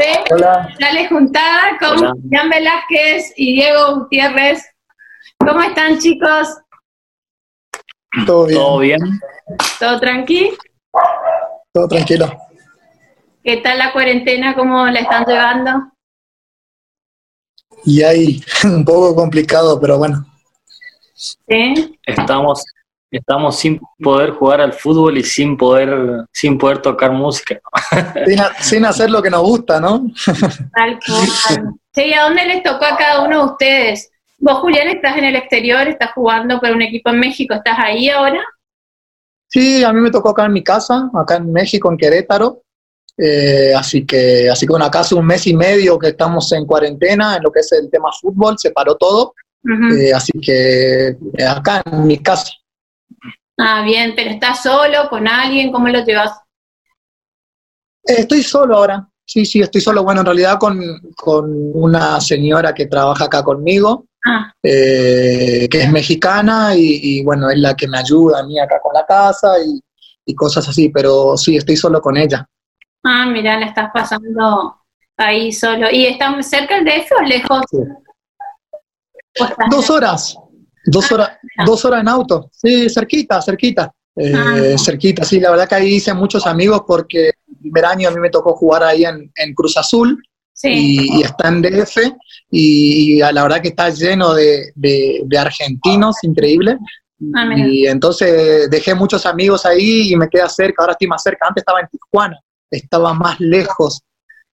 de Dale Juntada con Jan Velázquez y Diego Gutiérrez. ¿Cómo están, chicos? Todo bien. ¿Todo bien? ¿Todo tranquilo? Todo tranquilo. ¿Qué tal la cuarentena? ¿Cómo la están llevando? Y ahí, un poco complicado, pero bueno. ¿Sí? Estamos, estamos sin poder jugar al fútbol y sin poder, sin poder tocar música. Sin, hacer lo que nos gusta, ¿no? Tal cual. Sí, ¿a dónde les tocó a cada uno de ustedes? Vos, Julián, estás en el exterior, estás jugando por un equipo en México, ¿estás ahí ahora? Sí, a mí me tocó acá en mi casa, acá en México, en Querétaro. Eh, así que, así que bueno, acá hace un mes y medio que estamos en cuarentena en lo que es el tema fútbol, se paró todo. Eh, así que eh, acá en mi casa. Ah, bien, pero ¿estás solo, con alguien? ¿Cómo lo llevas? estoy solo ahora. Sí, sí, estoy solo. Bueno, en realidad con, una señora que trabaja acá conmigo, ah. que es mexicana y, bueno, es la que me ayuda a mí acá con la casa y, y cosas así, pero sí, estoy solo con ella. Ah, mira, la estás pasando ahí solo. ¿Y está cerca el DF o lejos? Dos horas, dos horas, dos horas en auto. Sí, cerquita, cerquita. Eh, ah. Cerquita, sí, la verdad que ahí hice muchos amigos porque el primer año a mí me tocó jugar ahí en, Cruz Azul y, está en DF y, la verdad que está lleno de, argentinos, increíble. Ah, y entonces dejé muchos amigos ahí y me queda cerca, ahora estoy más cerca, antes estaba en Tijuana estaba más lejos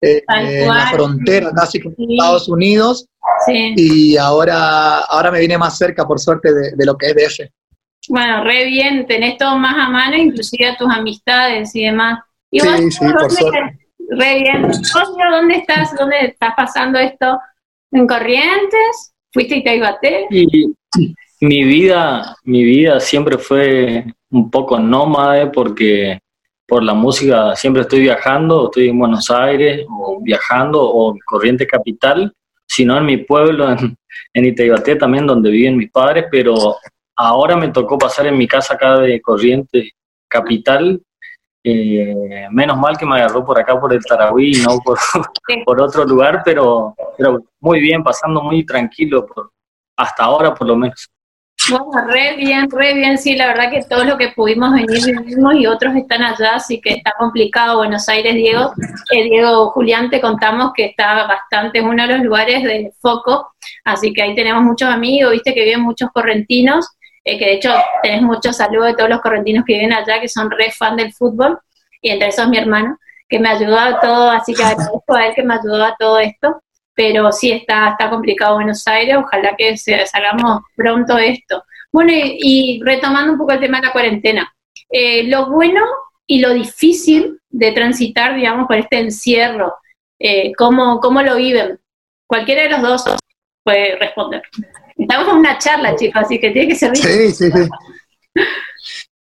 eh, en la frontera, casi con Estados Unidos, y ahora, ahora me viene más cerca, por suerte, de, lo que es DF. Bueno, re bien, tenés todo más a mano, inclusive a tus amistades y demás. sí, sí, por suerte. Re bien. dónde estás? ¿Dónde estás pasando esto? ¿En Corrientes? ¿Fuiste y te Y, mi vida, mi vida siempre fue un poco nómade porque por la música siempre estoy viajando, estoy en Buenos Aires o viajando o en Corriente Capital, sino en mi pueblo, en, en también, donde viven mis padres, pero ahora me tocó pasar en mi casa acá de Corriente Capital. Eh, menos mal que me agarró por acá por el Tarahui y no por, por otro lugar, pero, pero muy bien, pasando muy tranquilo, por, hasta ahora por lo menos. Bueno, re bien, re bien, sí, la verdad que todos los que pudimos venir vivimos y otros están allá, así que está complicado Buenos Aires, Diego. Eh, Diego Julián, te contamos que está bastante, es uno de los lugares de foco, así que ahí tenemos muchos amigos, viste que viven muchos correntinos, eh, que de hecho tenés muchos saludos de todos los correntinos que viven allá, que son re fan del fútbol, y entre esos mi hermano, que me ayudó a todo, así que agradezco a él que me ayudó a todo esto pero sí está, está complicado Buenos Aires, ojalá que se, salgamos pronto esto. Bueno, y, retomando un poco el tema de la cuarentena, eh, lo bueno y lo difícil de transitar, digamos, por este encierro, eh, ¿cómo, lo viven? Cualquiera de los dos puede responder. Estamos en una charla, chicos, así que tiene que ser... Sí, sí, sí.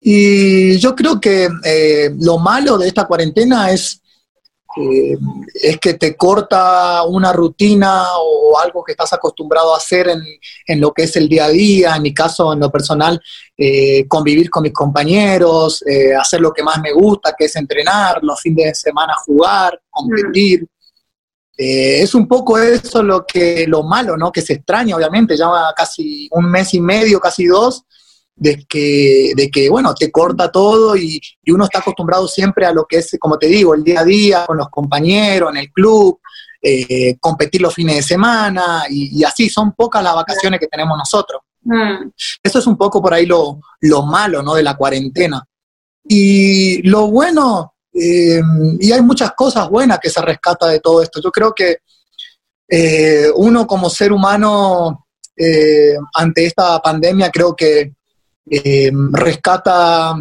Y yo creo que eh, lo malo de esta cuarentena es eh, es que te corta una rutina o algo que estás acostumbrado a hacer en, lo que es el día a día, en mi caso, en lo personal, eh, convivir con mis compañeros, eh, hacer lo que más me gusta, que es entrenar, los fines de semana jugar, competir. es un poco eso lo que lo malo, ¿no? Que se extraña, obviamente, ya casi un mes y medio, casi dos, de que, de que, bueno, te corta todo y, uno está acostumbrado siempre a lo que es, como te digo, el día a día con los compañeros, en el club, eh, competir los fines de semana y, así, son pocas las vacaciones que tenemos nosotros. Mm. Eso es un poco por ahí lo, malo, ¿no? De la cuarentena. Y lo bueno, eh, y hay muchas cosas buenas que se rescata de todo esto. Yo creo que eh, uno como ser humano ante esta pandemia creo que eh, rescata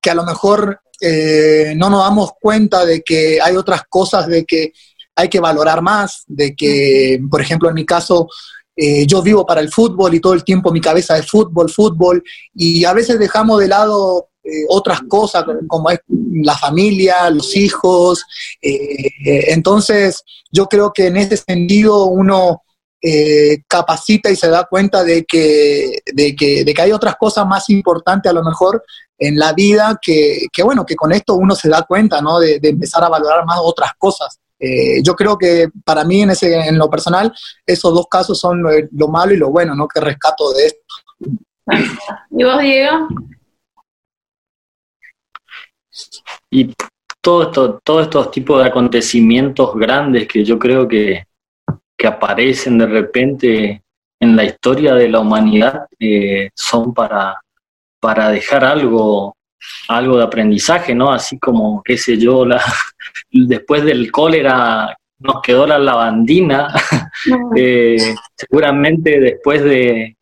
que a lo mejor eh, no nos damos cuenta de que hay otras cosas de que hay que valorar más, de que, por ejemplo, en mi caso, eh, yo vivo para el fútbol y todo el tiempo mi cabeza es fútbol, fútbol, y a veces dejamos de lado otras cosas como es la familia, los hijos. entonces, yo creo que en ese sentido uno eh, capacita y se da cuenta de que, de, que, de que hay otras cosas más importantes a lo mejor en la vida que, que bueno, que con esto uno se da cuenta, ¿no? De, empezar a valorar más otras cosas. Eh, yo creo que para mí en, ese, en lo personal, esos dos casos son lo, malo y lo bueno, ¿no? Que rescato de esto. ¿Y vos, Diego? Y todo esto, todos estos tipos de acontecimientos grandes que yo creo que, que aparecen de repente en la historia de la humanidad eh, son para, para dejar algo, algo de aprendizaje, ¿no? Así como, qué sé yo, la, después del cólera nos quedó la lavandina, eh, seguramente después de,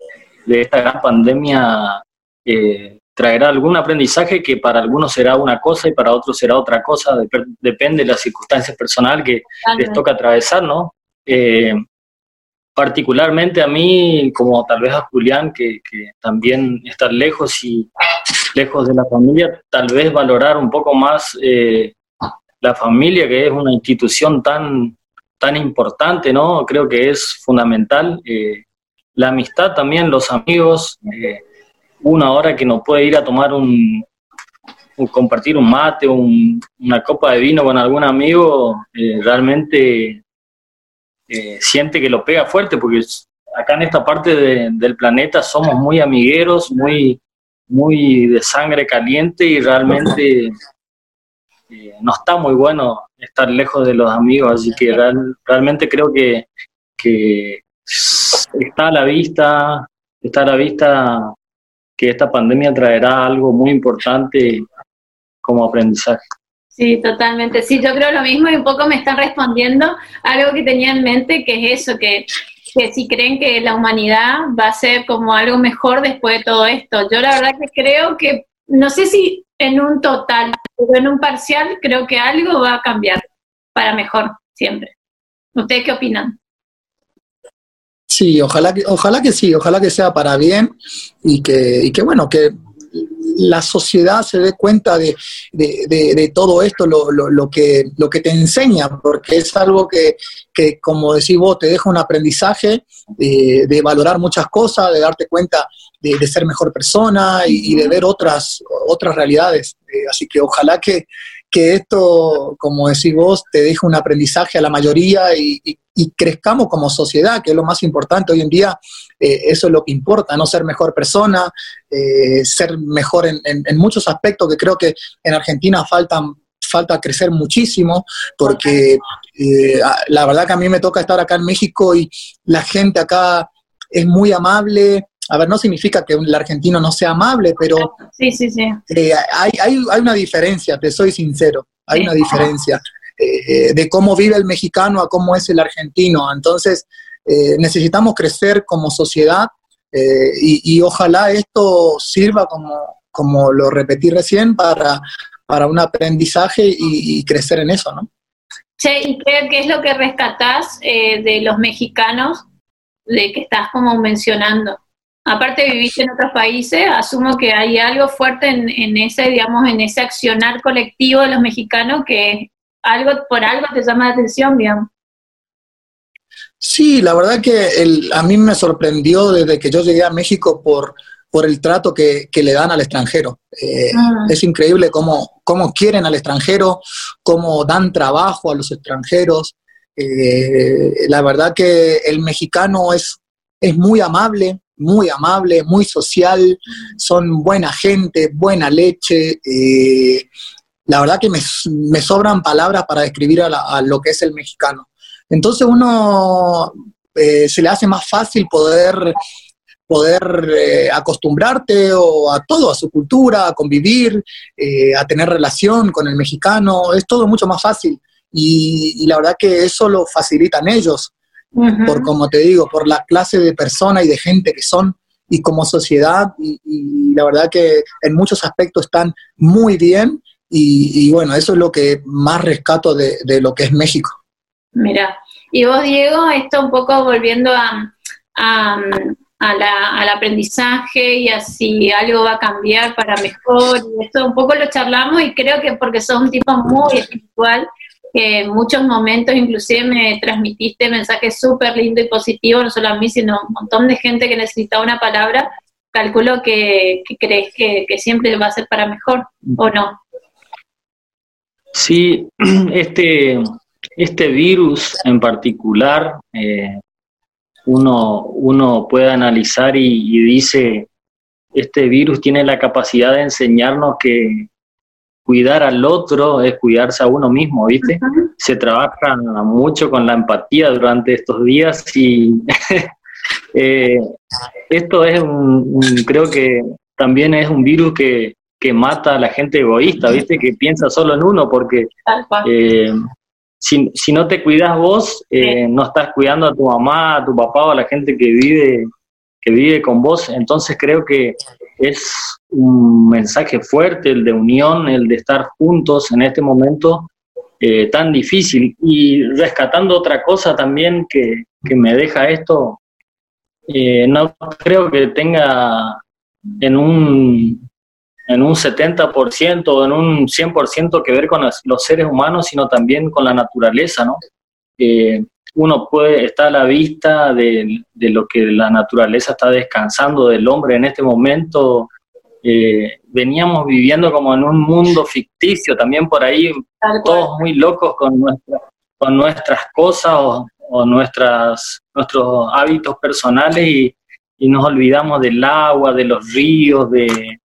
de, esta gran pandemia eh, traerá algún aprendizaje que para algunos será una cosa y para otros será otra cosa, depende de la circunstancia personal que les toca atravesar, ¿no? Eh, particularmente a mí, como tal vez a Julián, que, también estar lejos y lejos de la familia, tal vez valorar un poco más eh, la familia, que es una institución tan, tan importante, ¿no? Creo que es fundamental. Eh, la amistad también, los amigos, una hora que no puede ir a tomar un, compartir un mate, una copa de vino con algún amigo, realmente eh, siente que lo pega fuerte, porque acá en esta parte del planeta somos muy amigueros, muy, muy de sangre caliente y realmente eh, no está muy bueno estar lejos de los amigos, así que realmente creo que, que está a la vista, está a la vista que esta pandemia traerá algo muy importante como aprendizaje. Sí, totalmente. Sí, yo creo lo mismo y un poco me están respondiendo algo que tenía en mente, que es eso, que, que si creen que la humanidad va a ser como algo mejor después de todo esto. Yo la verdad que creo que, no sé si en un total, pero en un parcial, creo que algo va a cambiar para mejor siempre. ¿Ustedes qué opinan? Sí, ojalá que, ojalá que sí, ojalá que sea para bien y que, y que bueno, que la sociedad se dé cuenta de, de, todo esto, lo, lo, lo, que, lo que te enseña, porque es algo que, que como decís vos, te deja un aprendizaje de, valorar muchas cosas, de darte cuenta de, ser mejor persona y, de ver otras, otras realidades. Eh, así que ojalá que, que esto, como decís vos, te deje un aprendizaje a la mayoría y, crezcamos como sociedad, que es lo más importante hoy en día. Eh, eso es lo que importa, no ser mejor persona, eh, ser mejor en, muchos aspectos que creo que en Argentina faltan falta crecer muchísimo, porque eh, la verdad que a mí me toca estar acá en México y la gente acá es muy amable, a ver, no significa que el argentino no sea amable, pero sí, sí, sí. Eh, hay, hay, hay, una diferencia, te soy sincero, hay una diferencia eh, de cómo vive el mexicano a cómo es el argentino. Entonces, eh, necesitamos crecer como sociedad y, ojalá esto sirva, como, como lo repetí recién, para, para un aprendizaje y, crecer en eso, ¿no? Che, ¿y qué, qué es lo que rescatás de los mexicanos de que estás como mencionando? Aparte de vivir en otros países, asumo que hay algo fuerte en, ese, digamos, en ese accionar colectivo de los mexicanos que algo por algo te llama la atención, digamos. Sí, la verdad que a mí me sorprendió desde que yo llegué a México por, por el trato que, le dan al extranjero. Eh, ah. Es increíble cómo, cómo quieren al extranjero, cómo dan trabajo a los extranjeros. Eh, la verdad que el mexicano es, es muy amable, muy amable, muy social, son buena gente, buena leche. Eh, la verdad que me, sobran palabras para describir a, lo que es el mexicano. Entonces uno eh, se le hace más fácil poder poder eh, acostumbrarte o a todo, a su cultura, a convivir, a tener relación con el mexicano, es todo mucho más fácil. Y, la verdad que eso lo facilitan ellos por como te digo, por la clase de persona y de gente que son y como sociedad y, la verdad que en muchos aspectos están muy bien y, bueno, eso es lo que más rescato de, lo que es México. Mira, y vos Diego, esto un poco volviendo a, al aprendizaje y así algo va a cambiar para mejor, y esto un poco lo charlamos y creo que porque sos un tipo muy espiritual, que en muchos momentos inclusive me transmitiste mensajes súper lindo y positivo, no solo a mí, sino a un montón de gente que necesitaba una palabra, calculo que, crees que, siempre va a ser para mejor, ¿o no? Sí, este, este virus en particular, eh, uno, uno puede analizar y, dice, este virus tiene la capacidad de enseñarnos que cuidar al otro es cuidarse a uno mismo, ¿viste? Se trabaja mucho con la empatía durante estos días y eh, esto es un, creo que también es un virus que, que, mata a la gente egoísta, ¿viste? Que piensa solo en uno, porque eh, si, si, no te cuidas vos, eh, no estás cuidando a tu mamá, a tu papá o a la gente que vive, que vive con vos. Entonces creo que es un mensaje fuerte, el de unión, el de estar juntos en este momento eh, tan difícil. Y rescatando otra cosa también que, me deja esto, eh, no creo que tenga en un, en un 70% o en un 100% que ver con los seres humanos, sino también con la naturaleza, ¿no? Eh, uno puede estar a la vista de, lo que la naturaleza está descansando del hombre en este momento. Eh, veníamos viviendo como en un mundo ficticio, también por ahí, todos muy locos con, con nuestras cosas o, nuestras, nuestros hábitos personales y, nos olvidamos del agua, de los ríos, de,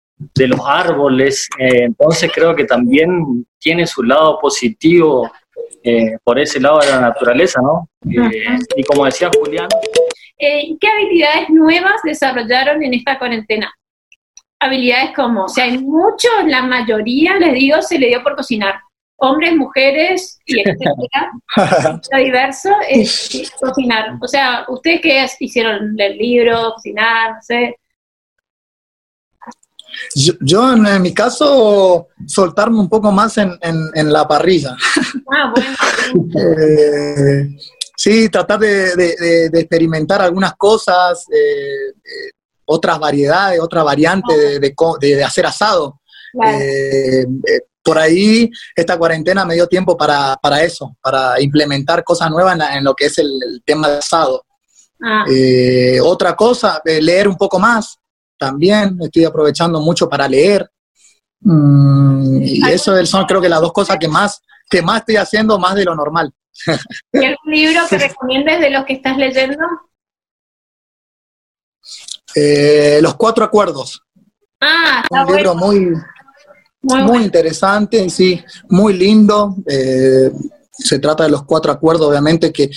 los árboles. Eh, entonces creo que también tiene su lado positivo eh, por ese lado de la naturaleza, ¿no? Eh, y como decía Julián. Eh, ¿Qué habilidades nuevas desarrollaron en esta cuarentena? Habilidades como, o sea, hay muchos, la mayoría, les digo, se le dio por cocinar. Hombres, mujeres y etcétera, lo diverso es cocinar. O sea, ¿ustedes qué hicieron? ¿Leer libros, cocinar, no sé? Yo, en, mi caso, soltarme un poco más en, la parrilla. Ah, bueno. Eh, sí, tratar de, experimentar algunas cosas, eh, otras variedades, otra variante de, hacer asado. Eh, por ahí esta cuarentena me dio tiempo para, eso, para implementar cosas nuevas en, lo que es el, tema de asado. Ah. otra cosa, leer un poco más también, estoy aprovechando mucho para leer. Mm, y eso son creo que las dos cosas que más, que más estoy haciendo, más de lo normal. ¿Y algún libro que recomiendes de los que estás leyendo? Eh, los cuatro acuerdos. Ah, un libro muy, muy, interesante, sí, muy lindo. Eh, se trata de los cuatro acuerdos, obviamente, que,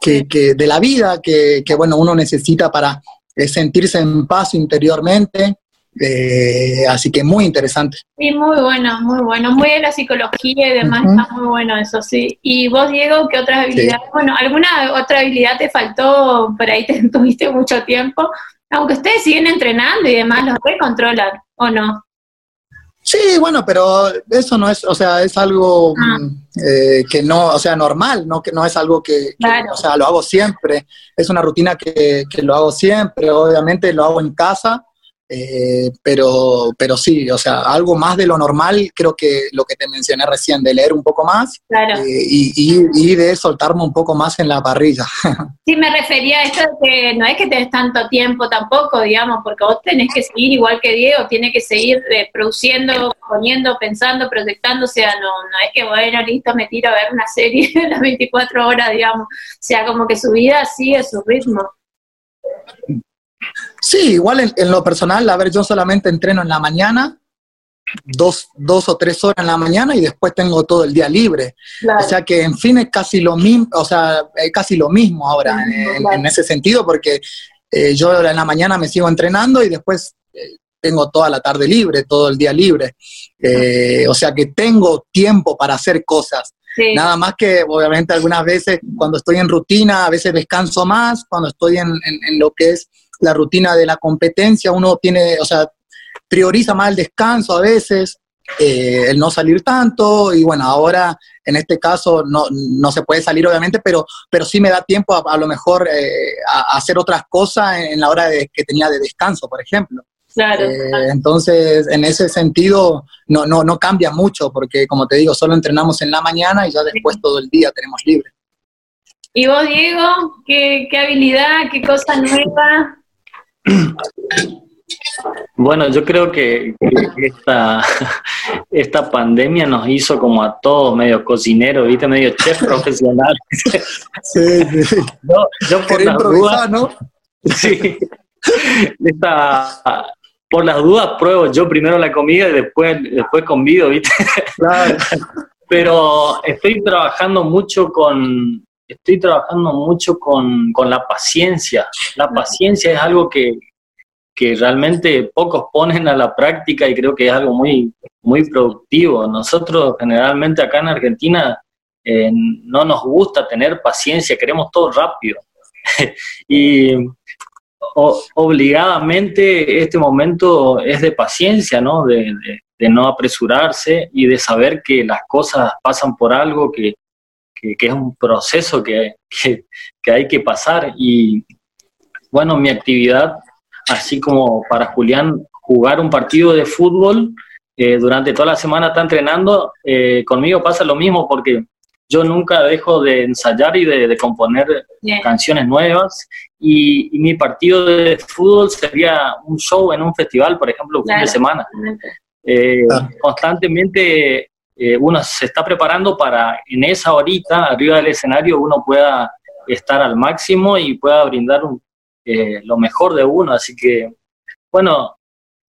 que, de la vida, que, que, bueno, uno necesita para, es sentirse en paz interiormente. Eh, así que muy interesante. Sí, muy bueno, muy bueno. Muy de la psicología y demás, está muy bueno eso, sí. Y vos, Diego, ¿qué otras habilidades? Bueno, ¿alguna otra habilidad te faltó? Por ahí te tuviste mucho tiempo. Aunque ustedes siguen entrenando y demás, ¿los recontrolan o no? Sí, bueno, pero eso no es, o sea, es algo ah. mm, eh, que no, o sea, normal, no que no es algo que, o sea, lo hago siempre. Es una rutina que, que, lo hago siempre. Obviamente lo hago en casa, eh, pero, pero sí, o sea, algo más de lo normal, creo que lo que te mencioné recién, de leer un poco más eh, y, de soltarme un poco más en la parrilla. Sí, me refería a esto de que no es que tenés tanto tiempo tampoco, digamos, porque vos tenés que seguir igual que Diego, tiene que seguir eh, produciendo, poniendo, pensando, proyectando, o sea, no, no es que bueno, listo, me tiro a ver una serie las 24 horas, digamos, o sea, como que su vida sigue su ritmo. Sí, igual en, lo personal, a ver, yo solamente entreno en la mañana, dos, dos o tres horas en la mañana y después tengo todo el día libre. O sea que en fin es casi lo mismo, o sea, es casi lo mismo ahora en, ese sentido, porque eh, yo en la mañana me sigo entrenando y después eh, tengo toda la tarde libre, todo el día libre. Eh, o sea que tengo tiempo para hacer cosas. Nada más que obviamente algunas veces cuando estoy en rutina, a veces descanso más, cuando estoy en, en lo que es la rutina de la competencia, uno tiene, o sea, prioriza más el descanso a veces, eh, el no salir tanto, y bueno, ahora en este caso no, no se puede salir obviamente, pero, pero sí me da tiempo a, lo mejor eh, a, hacer otras cosas en, la hora de, que tenía de descanso, por ejemplo. Claro, eh, Entonces, en ese sentido, no, no, no cambia mucho, porque como te digo, solo entrenamos en la mañana y ya después todo el día tenemos libre. ¿Y vos, Diego, qué, qué habilidad, qué cosa nueva bueno, yo creo que, esta, esta pandemia nos hizo como a todos medio cocineros, ¿viste? Medio chef profesional. Sí, sí. Yo, yo por las dudas, ¿no? sí, esta, por las dudas pruebo yo primero la comida y después, después convido, ¿viste? Claro. Pero estoy trabajando mucho con, estoy trabajando mucho con, con la paciencia. La paciencia es algo que, que realmente pocos ponen a la práctica y creo que es algo muy, muy productivo. Nosotros generalmente acá en Argentina eh, no nos gusta tener paciencia, queremos todo rápido. y o- obligadamente este momento es de paciencia, ¿no? De, de- de no apresurarse y de saber que las cosas pasan por algo, que, que- que es un proceso que, que, que hay que pasar. Y bueno, mi actividad, así como para Julián, jugar un partido de fútbol, eh, durante toda la semana está entrenando, eh, conmigo pasa lo mismo porque yo nunca dejo de ensayar y de, de componer Bien. canciones nuevas y, y mi partido de fútbol sería un show en un festival, por ejemplo, un fin de semana. Eh, Claro. Constantemente eh, uno se está preparando para en esa horita, arriba del escenario, uno pueda estar al máximo y pueda brindar un- eh, lo mejor de uno. Así que, bueno,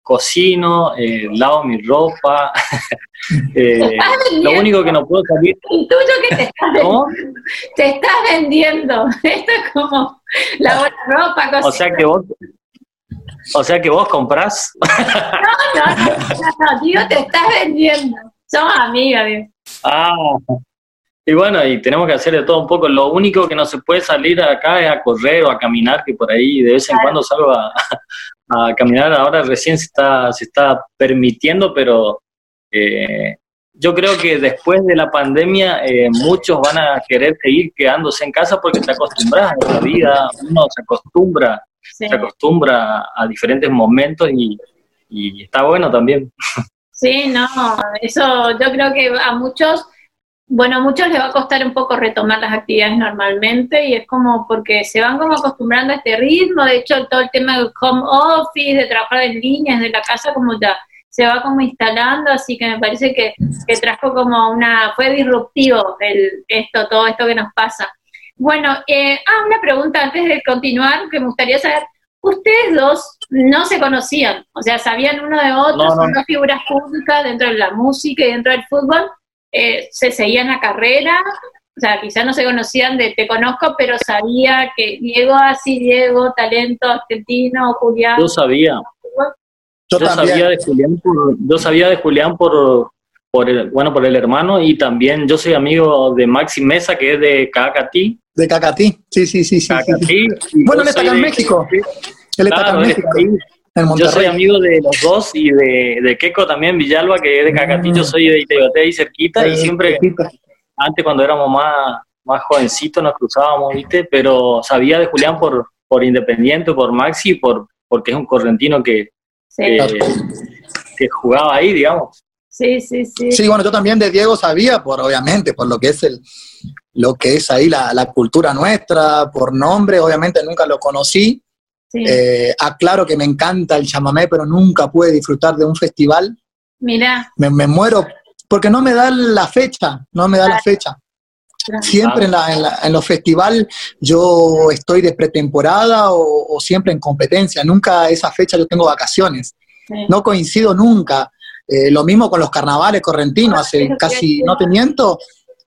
cocino, eh, lavo mi ropa. eh, lo único que no puedo salir, El tuyo que te estás, ¿no? te estás vendiendo. Esto es como la ropa. O sea que vos, o sea que vos comprás. no, no, no, no, digo, te estás vendiendo. Somos amigas, bien. Ah, y bueno, y tenemos que hacer de todo un poco. Lo único que no se puede salir acá es a correr o a caminar, que por ahí de vez en Claro. cuando salgo a, a caminar. Ahora recién se está, se está permitiendo, pero eh, yo creo que después de la pandemia eh, muchos van a querer seguir quedándose en casa porque te acostumbras a la vida, uno se acostumbra, Sí. se acostumbra a diferentes momentos y, y está bueno también. Sí, no, eso yo creo que a muchos, bueno, a muchos les va a costar un poco retomar las actividades normalmente y es como porque se van como acostumbrando a este ritmo, de hecho todo el tema del home office, de trabajar en línea, desde la casa como ya se va como instalando, así que me parece que, que trajo como una, fue disruptivo el, esto, todo esto que nos pasa. Bueno, eh, ah, una pregunta antes de continuar que me gustaría saber, ustedes dos no se conocían, o sea, sabían uno de otro, No, no. son dos figuras públicas dentro de la música y dentro del fútbol, eh, se seguían la carrera, o sea, quizás no se conocían de te conozco, pero sabía que Diego así, Diego, talento argentino, Julián. Yo sabía, Yo, sabía de Julián por, yo sabía de Julián por, por el, bueno, por el hermano y también yo soy amigo de Maxi Mesa, que es de Cacatí. De Cacatí. Sí, sí, sí, sí. Bueno, él está acá en de- México. Él está acá Claro, en él México, está ahí. en Yo soy amigo de los dos y de, de Keco también, Villalba, que es de. Mm. Yo soy de Itegoté, ahí cerquita, y siempre, antes cuando éramos más, más jovencitos, nos cruzábamos, ¿viste? Pero sabía de Julián por, por Independiente, por Maxi, por, porque es un correntino que, Sí, eh, que jugaba ahí, digamos. sí, sí, sí. Sí, bueno, yo también de Diego sabía, por obviamente, por lo que es el, lo que es ahí la, la cultura nuestra, por nombre, obviamente nunca lo conocí. Sí. Eh, aclaro que me encanta el chamamé, pero nunca pude disfrutar de un festival. Mira, Me, me muero porque no me da la fecha, no me da la fecha. Siempre en, la- en, la- en los festivales yo estoy de pretemporada o, o siempre en competencia. Nunca esa fecha yo tengo vacaciones. sí. No coincido nunca. Eh, lo mismo con los carnavales correntinos. Hace Pero casi, no te miento,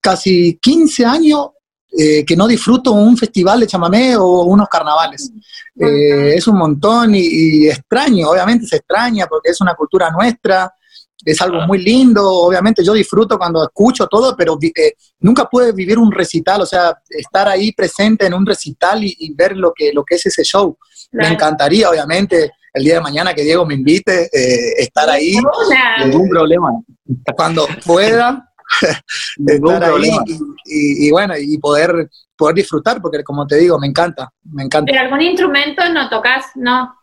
casi 15 años eh, que no disfruto un festival de chamamé o unos carnavales. Eh, es un montón y, y extraño, obviamente se extraña porque es una cultura nuestra, es algo muy lindo, obviamente yo disfruto cuando escucho todo, pero eh, nunca pude vivir un recital, o sea, estar ahí presente en un recital y, y ver lo que, lo que es ese show. Me encantaría, obviamente, el día de mañana que Diego me invite, eh, estar ahí Ningún problema. cuando pueda, estar ahí problema. y, y- y bueno, y poder, poder disfrutar, porque como te digo, me encanta, me encanta. ¿Pero algún instrumento no tocas? No.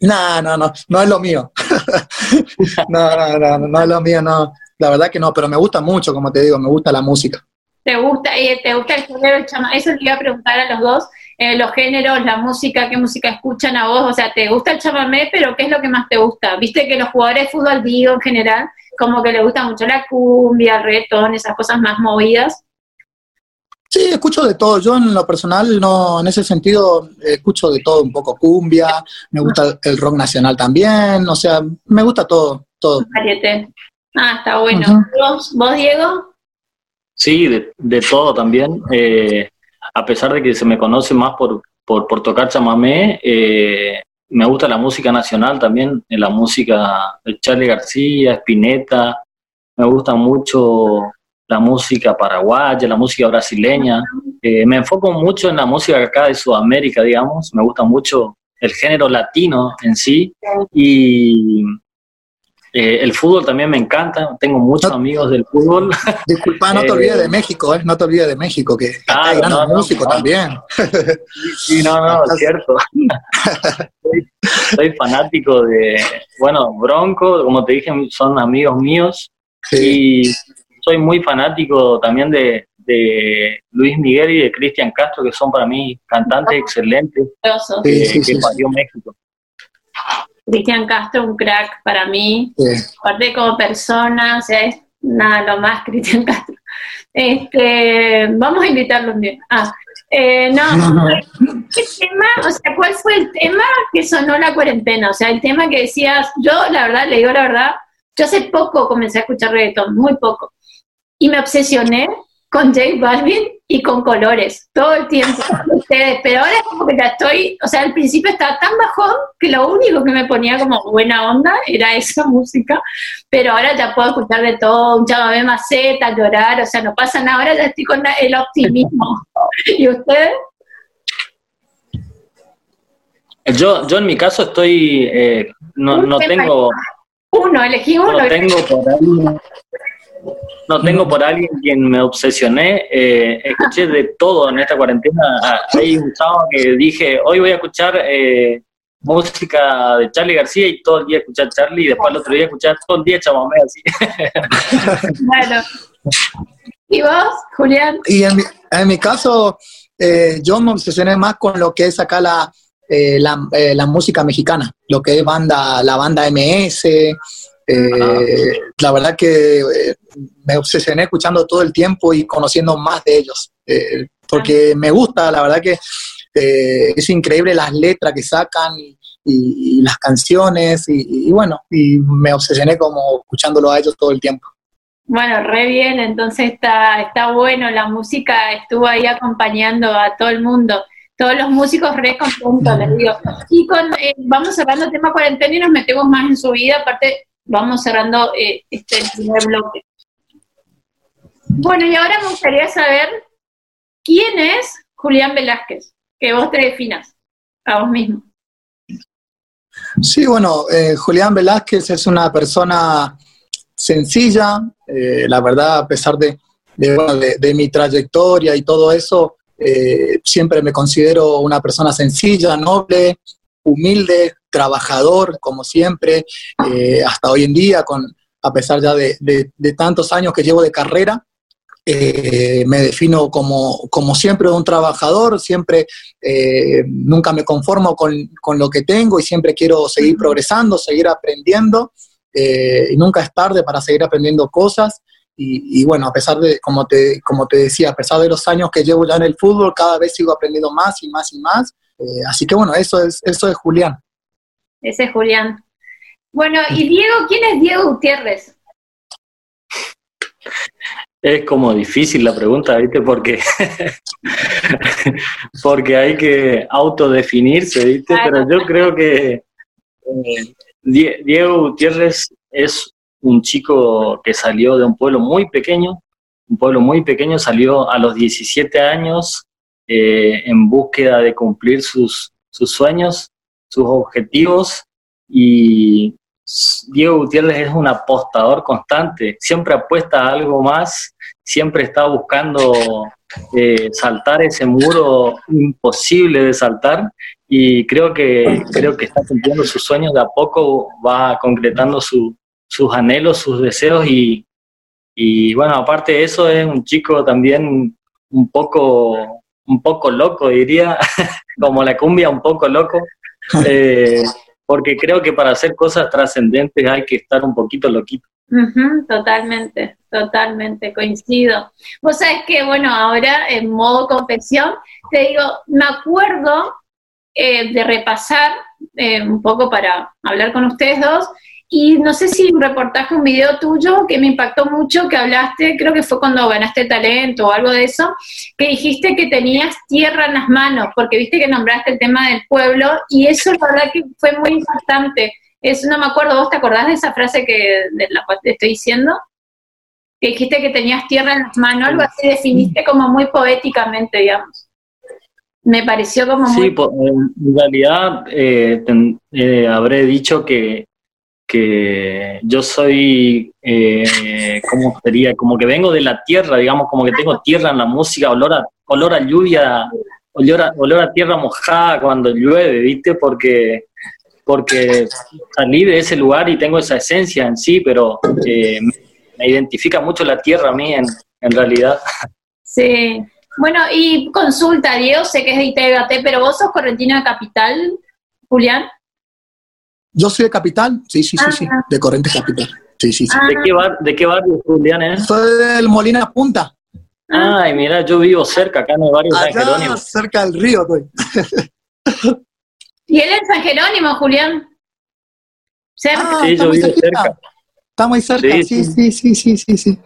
No, no, no, no es lo mío. no, no, no, no, no es lo mío, no. La verdad que no, pero me gusta mucho, como te digo, me gusta la música. ¿Te gusta, eh, ¿te gusta el género? Eso le iba a preguntar a los dos. eh, los géneros, la música, qué música escuchan a vos. O sea, ¿te gusta el chamamé? Pero ¿qué es lo que más te gusta? Viste que los jugadores de fútbol digo en general como que le gusta mucho la cumbia, el reggaetón, esas cosas más movidas. Sí, escucho de todo. Yo en lo personal, no, en ese sentido, escucho de todo, un poco cumbia, me gusta el rock nacional también, o sea, me gusta todo, todo. Ah, está bueno. ¿Vos, Diego? Sí, de, todo también. Eh, a pesar de que se me conoce más por, por, por tocar chamamé, eh, me gusta la música nacional también, la música de Charlie García, Spinetta, me gusta mucho la música paraguaya, la música brasileña. Eh, me enfoco mucho en la música acá de Sudamérica, digamos. Me gusta mucho el género latino en sí. Y eh, el fútbol también me encanta. Tengo muchos amigos del fútbol. Disculpa, no te olvides de eh, México, ¿eh? No te olvides de México, que hay grandes músicos también. Sí, no, no, es cierto. soy, soy, fanático de, bueno, Bronco, como te dije, son amigos míos. Sí. Y soy muy fanático también de, Luis Miguel y de Cristian Castro, que son para mí cantantes excelentes eh, que parió México. Cristian Castro, un crack para mí, aparte como persona, o sea, es nada, lo más Cristian Castro. Este, vamos a invitarlo un día. Ah, eh, no, ¿qué tema? O sea, ¿cuál fue el tema que sonó la cuarentena? O sea, el tema que decías, yo la verdad, le digo la verdad, yo hace poco comencé a escuchar reggaetón, muy poco y me obsesioné con J Balvin y con colores todo el tiempo ustedes, pero ahora como que ya estoy, o sea, al principio estaba tan bajón que lo único que me ponía como buena onda era esa música, pero ahora ya puedo escuchar de todo, un chamamé maceta, llorar, o sea, no pasa nada, ahora ya estoy con el optimismo. ¿Y ustedes? Yo, yo en mi caso estoy, eh, no, no tengo... Uno, elegí uno. No tengo por ahí no tengo por alguien quien me obsesioné. Eh, escuché de todo en esta cuarentena. Hay un sábado que dije, hoy voy a escuchar eh, música de Charlie García y todo el día escuchar Charlie y después el otro día escuchar todo el día chamamé así. bueno. ¿Y vos, Julián? Y en mi, en mi caso, eh, yo me obsesioné más con lo que es acá la, la, la, música mexicana, lo que es banda, la banda MS, eh, la verdad que eh, me obsesioné escuchando todo el tiempo y conociendo más de ellos, eh, porque me gusta, la verdad que es increíble las letras que sacan y, las canciones y, bueno, y me obsesioné como escuchándolo a ellos todo el tiempo. Bueno, re bien, entonces está, está bueno, la música estuvo ahí acompañando a todo el mundo todos los músicos re contentos, les digo. Y con, vamos cerrando el tema cuarentena y nos metemos más en su vida, aparte vamos cerrando eh, este primer bloque. Bueno, y ahora me gustaría saber quién es Julián Velázquez, que vos te definas a vos mismo. Sí, bueno, eh, Julián Velázquez es una persona sencilla, eh, la verdad, a pesar de, de, mi trayectoria y todo eso, siempre me considero una persona sencilla, noble, humilde, trabajador, como siempre, eh, hasta hoy en día, con, a pesar ya de, tantos años que llevo de carrera, eh, me defino como, como, siempre un trabajador, siempre eh, nunca me conformo con, con, lo que tengo y siempre quiero seguir progresando, seguir aprendiendo y nunca es tarde para seguir aprendiendo cosas. Y, bueno, a pesar de, como te, como te decía, a pesar de los años que llevo ya en el fútbol, cada vez sigo aprendiendo más y más y más. así que bueno, eso es, eso es Julián. Ese es Julián. Bueno, y Diego, ¿quién es Diego Gutiérrez? Es como difícil la pregunta, ¿viste? Porque, porque hay que autodefinirse, ¿viste? Pero yo creo que eh, Diego Gutiérrez es un chico que salió de un pueblo muy pequeño, un pueblo muy pequeño, salió a los 17 años eh, en búsqueda de cumplir sus, sus sueños sus objetivos y Diego Gutiérrez es un apostador constante, siempre apuesta a algo más, siempre está buscando eh, saltar ese muro imposible de saltar y creo que, creo que está cumpliendo sus sueños de a poco, va concretando sus anhelos, sus deseos y, y bueno, aparte de eso es un chico también un poco, un poco loco, diría, como la cumbia, un poco loco. Eh, porque creo que para hacer cosas trascendentes hay que estar un poquito loquito. totalmente, totalmente, coincido. Vos sabés que, bueno, ahora en modo confesión, te digo, me acuerdo eh, de repasar eh, un poco para hablar con ustedes dos, y no sé si un reportaje, un video tuyo que me impactó mucho, que hablaste, creo que fue cuando ganaste talento o algo de eso, que dijiste que tenías tierra en las manos, porque viste que nombraste el tema del pueblo, y eso la verdad que fue muy importante. Eso no me acuerdo, ¿vos te acordás de esa frase que de la cual te estoy diciendo? Que dijiste que tenías tierra en las manos, algo así definiste como muy poéticamente, digamos. Me pareció como muy... Sí, en realidad eh, eh, habré dicho que que yo soy, eh, ¿cómo sería? Como que vengo de la tierra, digamos, como que tengo tierra en la música, olor a, olor a lluvia, olor a, olor a tierra mojada cuando llueve, ¿viste? Porque, porque salí de ese lugar y tengo esa esencia en sí, pero eh, me identifica mucho la tierra a mí en, realidad. Sí. Bueno, y consulta, Diego, sé que es de Itaegate, pero vos sos correntino de Capital, Julián. Yo soy de Capital, sí, sí, sí, sí, ah. de Corrientes Capital. Sí, sí, sí. ¿De qué, bar, ¿De qué barrio, Julián, eh? Soy del Molina Punta. Ay, mira, yo vivo cerca, acá en el barrio San Jerónimo. cerca del río, estoy. ¿Y él es San Jerónimo, Julián? ¿Cerca? Ah, sí, yo vivo cerca. Está muy cerca, sí, sí, sí, sí, sí, sí.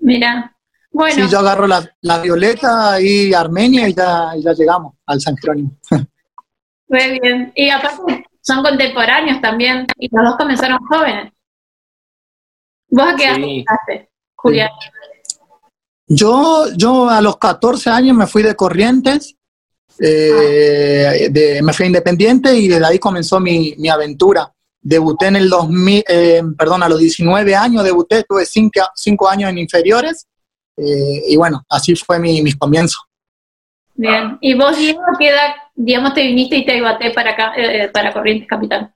Mira, bueno. Sí, yo agarro la, la Violeta y Armenia y ya, ya llegamos al San Jerónimo. Muy bien. Y aparte, son contemporáneos también, y los dos comenzaron jóvenes. ¿Vos a qué edad Julián? Yo, yo a los 14 años me fui de Corrientes, eh, me fui independiente y desde ahí comenzó mi, aventura. Debuté en el 2000, eh, perdón, a los 19 años debuté, tuve 5 años en inferiores eh, y bueno, así fue mi, mis comienzos. Bien, ¿y vos, Diego, qué edad digamos, te viniste y te ibaté para, acá, eh, eh, para Corrientes Capital?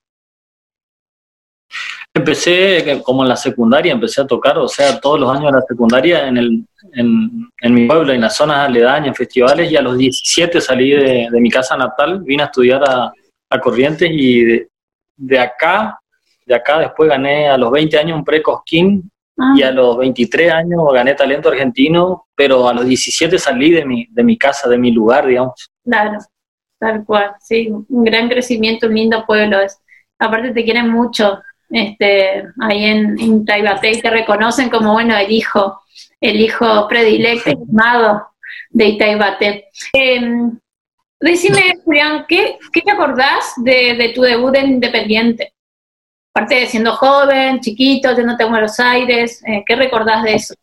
Empecé como en la secundaria, empecé a tocar, o sea, todos los años de la secundaria en, el, en, mi pueblo, en las zonas aledañas, en festivales, y a los 17 salí de, mi casa natal, vine a estudiar a, Corrientes y de, acá, de acá después gané a los 20 años un pre-cosquín ah. y a los 23 años gané talento argentino, pero a los 17 salí de mi, de mi casa, de mi lugar, digamos. Claro. Tal cual, sí, un gran crecimiento, un lindo pueblo. Es. Aparte te quieren mucho este, ahí en, en y te reconocen como, bueno, el hijo, el hijo predilecto, amado de Itaibate. Eh, decime, Julián, ¿qué, te acordás de, tu debut en Independiente? Aparte de siendo joven, chiquito, yéndote a Buenos Aires, eh, ¿qué recordás de eso?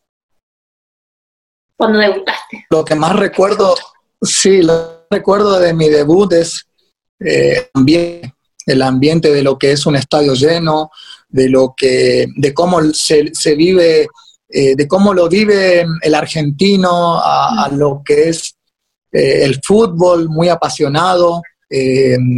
Cuando debutaste. Lo que más recuerdo, sí, lo recuerdo de mi debut es eh, el ambiente de lo que es un estadio lleno, de lo que, de cómo se, vive, eh, de cómo lo vive el argentino a, lo que es eh, el fútbol, muy apasionado.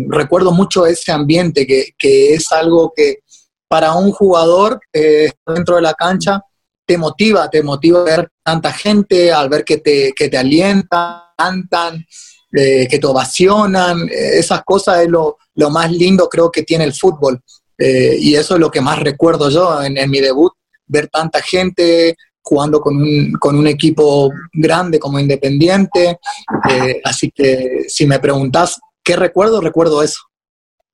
recuerdo mucho ese ambiente que, que, es algo que para un jugador dentro de la cancha te motiva, te motiva ver tanta gente, al ver que te, que te alientan, cantan, que te ovacionan, eh, esas cosas es lo, más lindo creo que tiene el fútbol. Eh, y eso es lo que más recuerdo yo en, mi debut, ver tanta gente jugando con un, con un equipo grande como Independiente. Eh, así que si me preguntas qué recuerdo, recuerdo eso.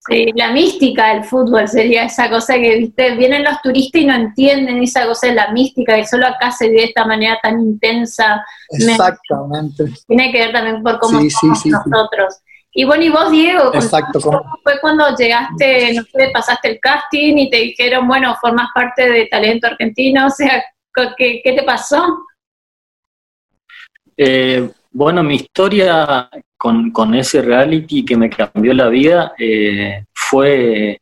Sí, la mística del fútbol sería esa cosa que, viste, vienen los turistas y no entienden esa cosa de la mística, que solo acá se vive de esta manera tan intensa. Exactamente. tiene que ver también por cómo somos nosotros. Y bueno, y vos, Diego, Exacto, ¿cómo fue cuando llegaste, no sé, pasaste el casting y te dijeron, bueno, formas parte de Talento Argentino? O sea, ¿qué, qué te pasó? Eh, bueno, mi historia con, ese reality que me cambió la vida eh, fue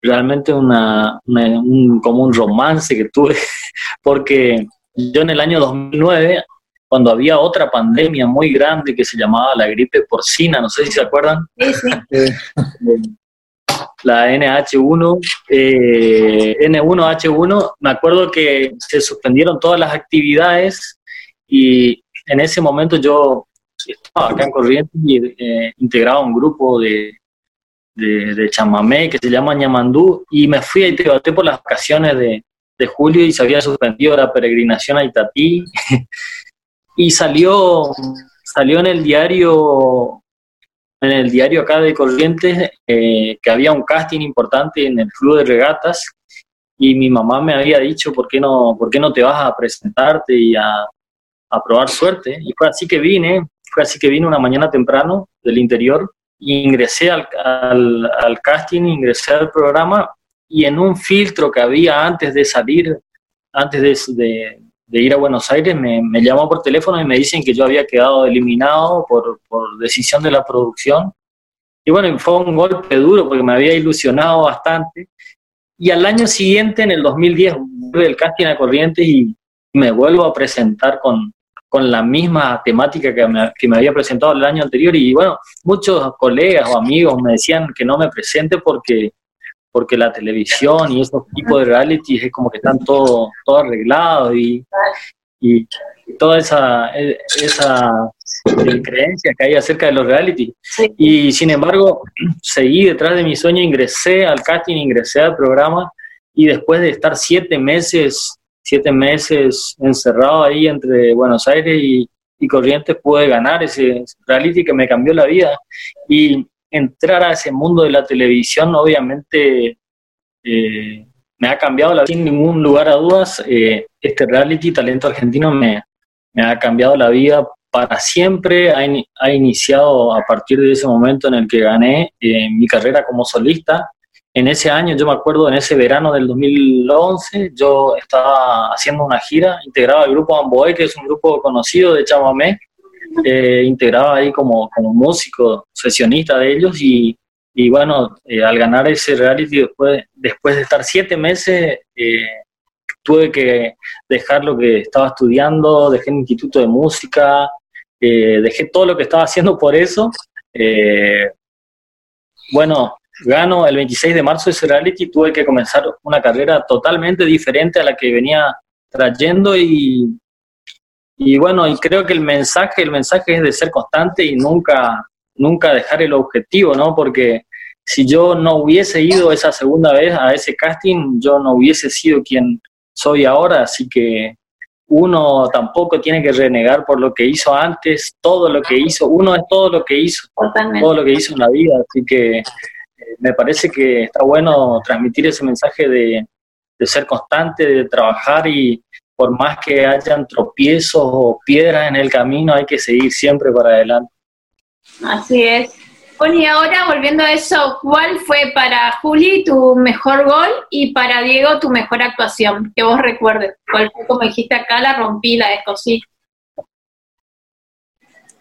realmente una, un, como un romance que tuve, porque yo en el año 2009, cuando había otra pandemia muy grande que se llamaba la gripe porcina, no sé si se acuerdan, la NH1, eh, N1H1, me acuerdo que se suspendieron todas las actividades y en ese momento yo estaba acá en Corrientes y eh, integraba un grupo de, de, chamamé que se llama ñamandú y me fui a Itebaté por las vacaciones de, de julio y se había suspendido la peregrinación a Itatí y salió, salió en el diario en el diario acá de Corrientes eh, que había un casting importante en el club de regatas y mi mamá me había dicho por qué no, por qué no te vas a presentarte y a, a probar suerte. Y fue así que vine, fue así que vine una mañana temprano del interior ingresé al, al, casting, ingresé al programa y en un filtro que había antes de salir, antes de ir a Buenos Aires, me, me, llamó por teléfono y me dicen que yo había quedado eliminado por, por decisión de la producción. Y bueno, fue un golpe duro porque me había ilusionado bastante. Y al año siguiente, en el 2010, vuelve el casting a Corrientes y me vuelvo a presentar con, con la misma temática que me, que me, había presentado el año anterior. Y bueno, muchos colegas o amigos me decían que no me presente porque porque la televisión y esos tipos de reality es como que están todo, todo arreglados y, y toda esa, esa creencia que hay acerca de los reality. Y sin embargo, seguí detrás de mi sueño, ingresé al casting, ingresé al programa y después de estar siete meses, siete meses encerrado ahí entre Buenos Aires y, Corrientes, pude ganar ese reality que me cambió la vida. Y entrar a ese mundo de la televisión, obviamente eh, me ha cambiado la vida sin ningún lugar a dudas. Eh, este reality Talento Argentino me, ha cambiado la vida para siempre. Ha, ha, iniciado a partir de ese momento en el que gané eh, mi carrera como solista. En ese año, yo me acuerdo, en ese verano del 2011, yo estaba haciendo una gira, integraba el grupo Amboé, que es un grupo conocido de chamamé, eh, integraba ahí como, como músico, sesionista de ellos y, y bueno, eh, al ganar ese reality después, después de estar siete meses, eh, tuve que dejar lo que estaba estudiando, dejé el instituto de música, eh, dejé todo lo que estaba haciendo por eso. bueno, gano el 26 de marzo ese reality, tuve que comenzar una carrera totalmente diferente a la que venía trayendo y y bueno, y creo que el mensaje, el mensaje es de ser constante y nunca, nunca dejar el objetivo, ¿no? Porque si yo no hubiese ido esa segunda vez a ese casting, yo no hubiese sido quien soy ahora, así que uno tampoco tiene que renegar por lo que hizo antes, todo lo que hizo, uno es todo lo que hizo, todo lo que hizo en la vida, así que me parece que está bueno transmitir ese mensaje de, de ser constante, de trabajar y, por más que hayan tropiezos o piedras en el camino, hay que seguir siempre para adelante. Así es. Bueno, y ahora volviendo a eso, ¿cuál fue para Juli tu mejor gol y para Diego tu mejor actuación? Que vos recuerdes. ¿Cuál fue, como dijiste acá, la rompí, la descosí?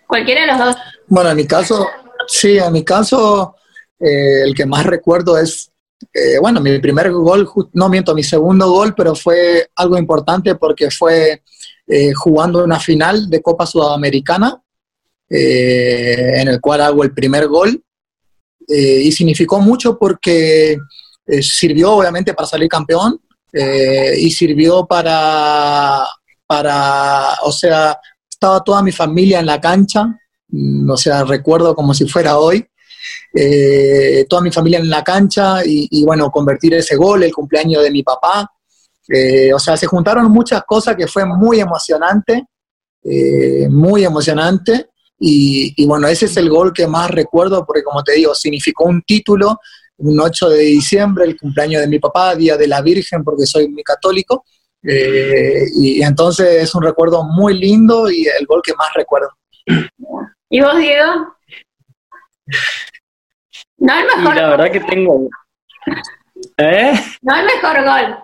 Cualquiera de los dos. Bueno, en mi caso, sí, en mi caso, eh, el que más recuerdo es eh, bueno, mi primer gol, no miento, mi segundo gol, pero fue algo importante porque fue eh, jugando una final de Copa Sudamericana, eh, en el cual hago el primer gol, y significó mucho porque sirvió obviamente para salir campeón y sirvió para, para, o sea, estaba toda mi familia en la cancha, mm, o sea, recuerdo como si fuera hoy, eh, toda mi familia en la cancha y, bueno, convertir ese gol, el cumpleaños de mi papá. Eh, o sea, se juntaron muchas cosas que fue muy emocionante, eh, muy emocionante. Y, bueno, ese es el gol que más recuerdo porque como te digo, significó un título, un 8 de diciembre, el cumpleaños de mi papá, Día de la Virgen, porque soy muy católico. y entonces es un recuerdo muy lindo y el gol que más recuerdo. ¿Y vos, Diego? No el mejor. Y la verdad que tengo. ¿Eh? No el mejor gol.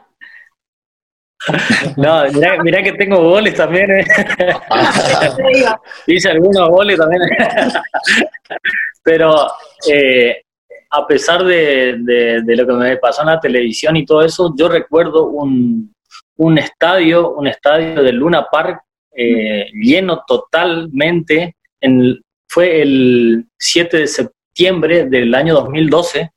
No, mirá, que tengo goles también. ¿eh? Hice algunos goles también. Pero eh, a pesar de, lo que me pasó en la televisión y todo eso, yo recuerdo un, un estadio, un estadio de Luna Park eh, lleno totalmente. En, fue el 7 de septiembre del año 2012,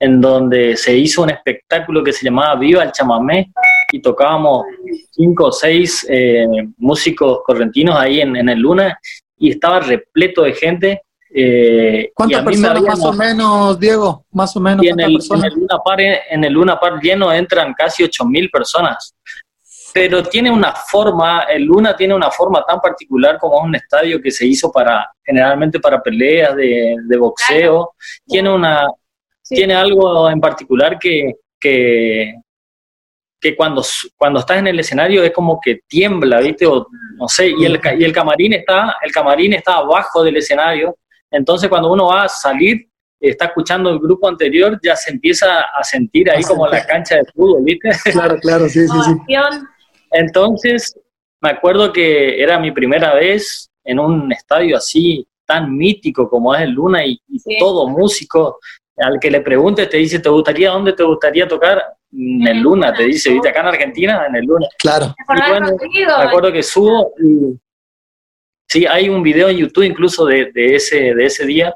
en donde se hizo un espectáculo que se llamaba Viva el Chamamé y tocábamos cinco o seis eh, músicos correntinos ahí en, el Luna y estaba repleto de gente Eh, ¿Cuántas personas más o menos, Diego? Más o menos. en, el, en, el, Luna Park, en el Luna Park lleno entran casi 8.000 personas. Pero tiene una forma, el Luna tiene una forma tan particular como es un estadio que se hizo para, generalmente para peleas de, de boxeo. Tiene una, sí. tiene algo en particular que, que, que cuando, cuando estás en el escenario es como que tiembla, ¿viste? O, no sé, y el, y el camarín está, el camarín está abajo del escenario, entonces cuando uno va a salir, está escuchando el grupo anterior, ya se empieza a sentir ahí como la cancha de fútbol, ¿viste? Claro, claro, sí, sí, sí. Entonces, me acuerdo que era mi primera vez en un estadio así tan mítico como es el Luna y, y sí. todo músico, al que le preguntes te dice, ¿te gustaría, dónde te gustaría tocar? En el Luna, te dice, ¿viste? Acá en Argentina, en el Luna. Claro. Y bueno, me acuerdo que subo y, sí, hay un video en YouTube incluso de, de ese, de ese día.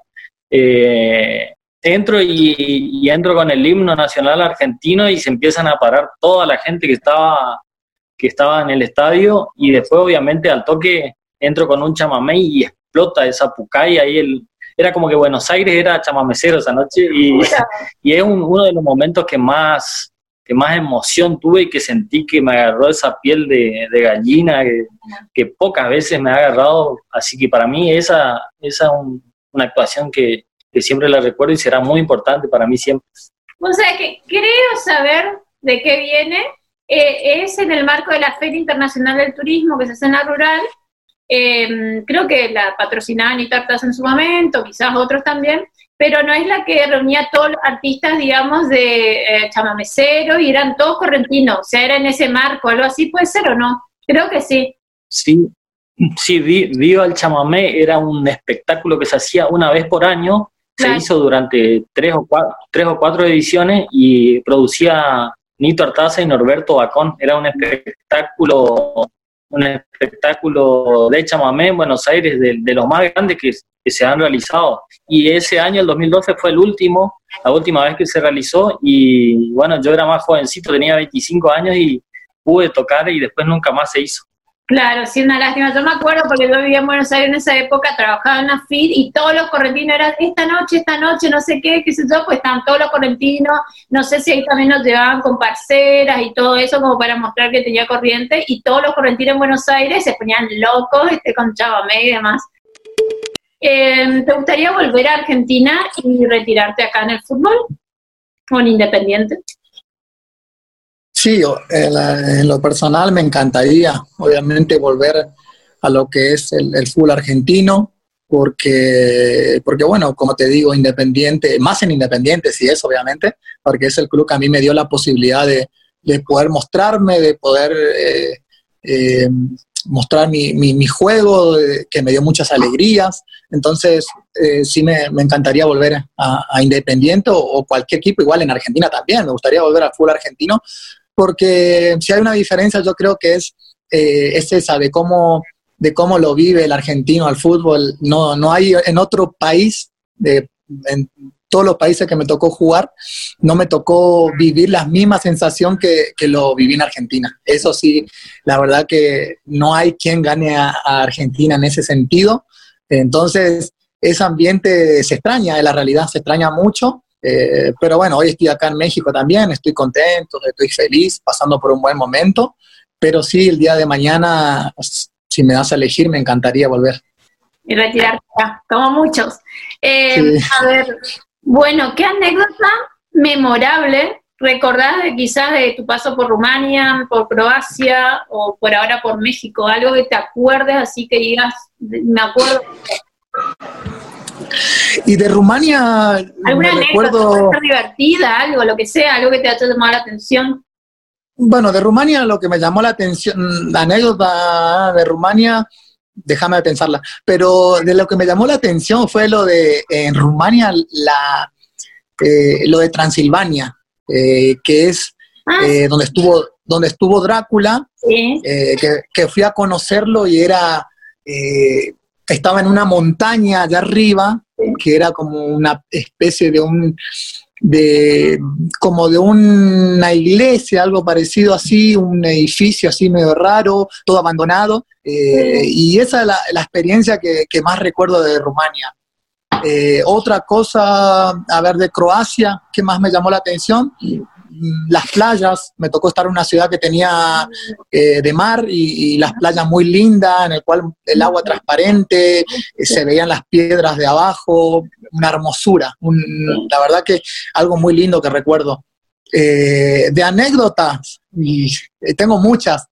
Eh, entro y, y, entro con el himno nacional argentino y se empiezan a parar toda la gente que estaba, que estaba en el estadio y después obviamente al toque entro con un chamamé y explota esa pucay ahí el, era como que Buenos Aires era chamamecero esa noche y, y es un, uno de los momentos que más que más emoción tuve y que sentí que me agarró esa piel de, de gallina que, que, pocas veces me ha agarrado, así que para mí esa es un, una actuación que, que, siempre la recuerdo y será muy importante para mí siempre. O sea, que creo saber de qué viene, eh, es en el marco de la Feria Internacional del Turismo que se hace en la rural, eh, creo que la patrocinaban y Tartas en su momento, quizás otros también, pero no es la que reunía a todos los artistas, digamos, de eh, chamamecero y eran todos correntinos, o sea, era en ese marco, algo así puede ser o no, creo que sí. Sí, sí, Viva el Chamamé era un espectáculo que se hacía una vez por año, claro. se hizo durante tres o, cuatro, tres o cuatro ediciones y producía Nito Artaza y Norberto Bacón, era un espectáculo un espectáculo de chamamé en Buenos Aires de, los más grandes que, que, se han realizado. Y ese año, el 2012, fue el último, la última vez que se realizó. Y bueno, yo era más jovencito, tenía 25 años y pude tocar y después nunca más se hizo. Claro, sí, una lástima. Yo me acuerdo porque yo vivía en Buenos Aires en esa época, trabajaba en la FIT y todos los correntinos eran esta noche, esta noche, no sé qué, qué sé yo, pues estaban todos los correntinos. No sé si ahí también nos llevaban con parceras y todo eso como para mostrar que tenía corriente y todos los correntinos en Buenos Aires se ponían locos este, con Chavamé y demás. Eh, ¿Te gustaría volver a Argentina y retirarte acá en el fútbol o en Independiente? Sí, en, lo personal me encantaría, obviamente, volver a lo que es el, el fútbol argentino, porque, porque, bueno, como te digo, Independiente, más en Independiente, sí es, obviamente, porque es el club que a mí me dio la posibilidad de, de poder mostrarme, de poder eh, eh, mostrar mi, mi, mi juego, eh, que me dio muchas alegrías. Entonces, eh, sí me, me, encantaría volver a, a Independiente o, o, cualquier equipo, igual en Argentina también. Me gustaría volver al fútbol argentino, porque si hay una diferencia yo creo que es, eh, es esa de cómo, de cómo lo vive el argentino al fútbol. No, no hay en otro país, de, en todos los países que me tocó jugar, no me tocó vivir la misma sensación que, que lo viví en Argentina. Eso sí, la verdad que no hay quien gane a, a Argentina en ese sentido. Entonces, ese ambiente se extraña, la realidad se extraña mucho. Eh, pero bueno, hoy estoy acá en México también, estoy contento, estoy feliz, pasando por un buen momento, pero sí, el día de mañana, si me das a elegir, me encantaría volver. Y retirarte, como muchos. Eh, sí. A ver, bueno, ¿qué anécdota memorable recordás de, quizás de tu paso por Rumania, por Croacia o por ahora por México? Algo que te acuerdes así que digas, me acuerdo. Y de Rumania, ¿Alguna me recuerdo... divertida, algo, lo que sea, algo que te haya llamado la atención? Bueno, de Rumania lo que me llamó la atención, la anécdota de Rumania, déjame pensarla, pero de lo que me llamó la atención fue lo de en Rumania, la, eh, lo de Transilvania, eh, que es ah, eh, donde estuvo donde estuvo Drácula, sí. Eh, que, que, fui a conocerlo y era estaba en una montaña allá arriba, que era como una especie de un, de, como de una iglesia, algo parecido así, un edificio así medio raro, todo abandonado, eh, y esa es la, experiencia que, que, más recuerdo de Rumania. Eh, otra cosa, a ver, de Croacia, ¿qué más me llamó la atención? Las playas, me tocó estar en una ciudad que tenía eh, de mar y, las playas muy lindas, en el cual el agua transparente, eh, se veían las piedras de abajo, una hermosura, la verdad que algo muy lindo que recuerdo. de anécdotas, y tengo muchas,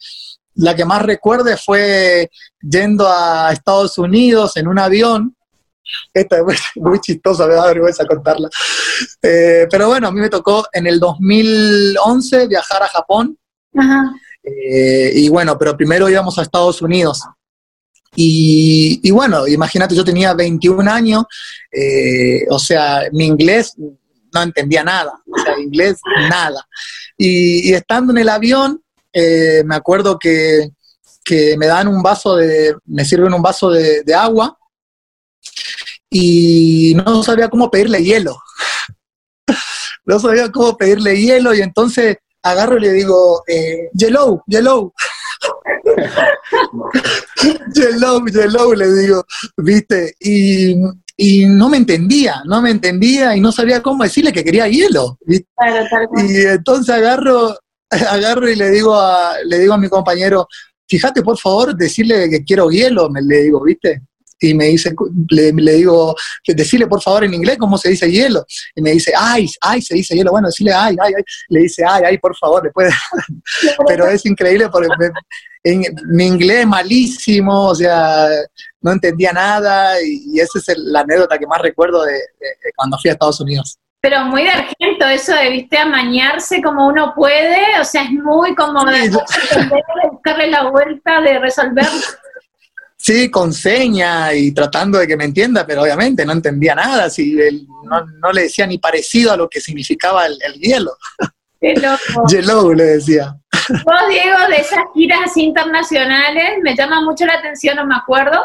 la que más recuerde fue yendo a Estados Unidos en un avión. Esta es muy, chistosa, me da vergüenza contarla. Eh, pero bueno, a mí me tocó en el 2011 viajar a Japón. Eh, y bueno, pero primero íbamos a Estados Unidos. Y, bueno, imagínate, yo tenía 21 años, eh, o sea, mi inglés no entendía nada, o sea, inglés nada. y estando en el avión, eh, me acuerdo que, me dan un vaso de, me sirven un vaso de, agua y no sabía cómo pedirle hielo. no sabía cómo pedirle hielo y entonces agarro y le digo, eh, yellow, yellow. yellow, yellow, le digo, viste, y, no me entendía, no me entendía y no sabía cómo decirle que quería hielo. y entonces agarro agarro y le digo a, le digo a mi compañero, fíjate por favor, decirle que quiero hielo, me le digo, ¿viste? Y me dice, le, digo, decirle por favor en inglés cómo se dice hielo. Y me dice, ay, ay, se dice hielo. Bueno, decirle, ay, ay, ay. Le dice, ay, ay, por favor, después. Pero es increíble porque en, mi inglés malísimo, o sea, no entendía nada. Y, esa es la anécdota que más recuerdo de cuando fui a Estados Unidos. Pero muy de argento eso de, viste, amañarse como uno puede, o sea, es muy como de, buscarle la vuelta, de resolver. Sí, con seña y tratando de que me entienda, pero obviamente no entendía nada, si no, le decía ni parecido a lo que significaba el, hielo. Qué loco. Yellow le decía. Vos, Diego, de esas giras internacionales, me llama mucho la atención, no me acuerdo,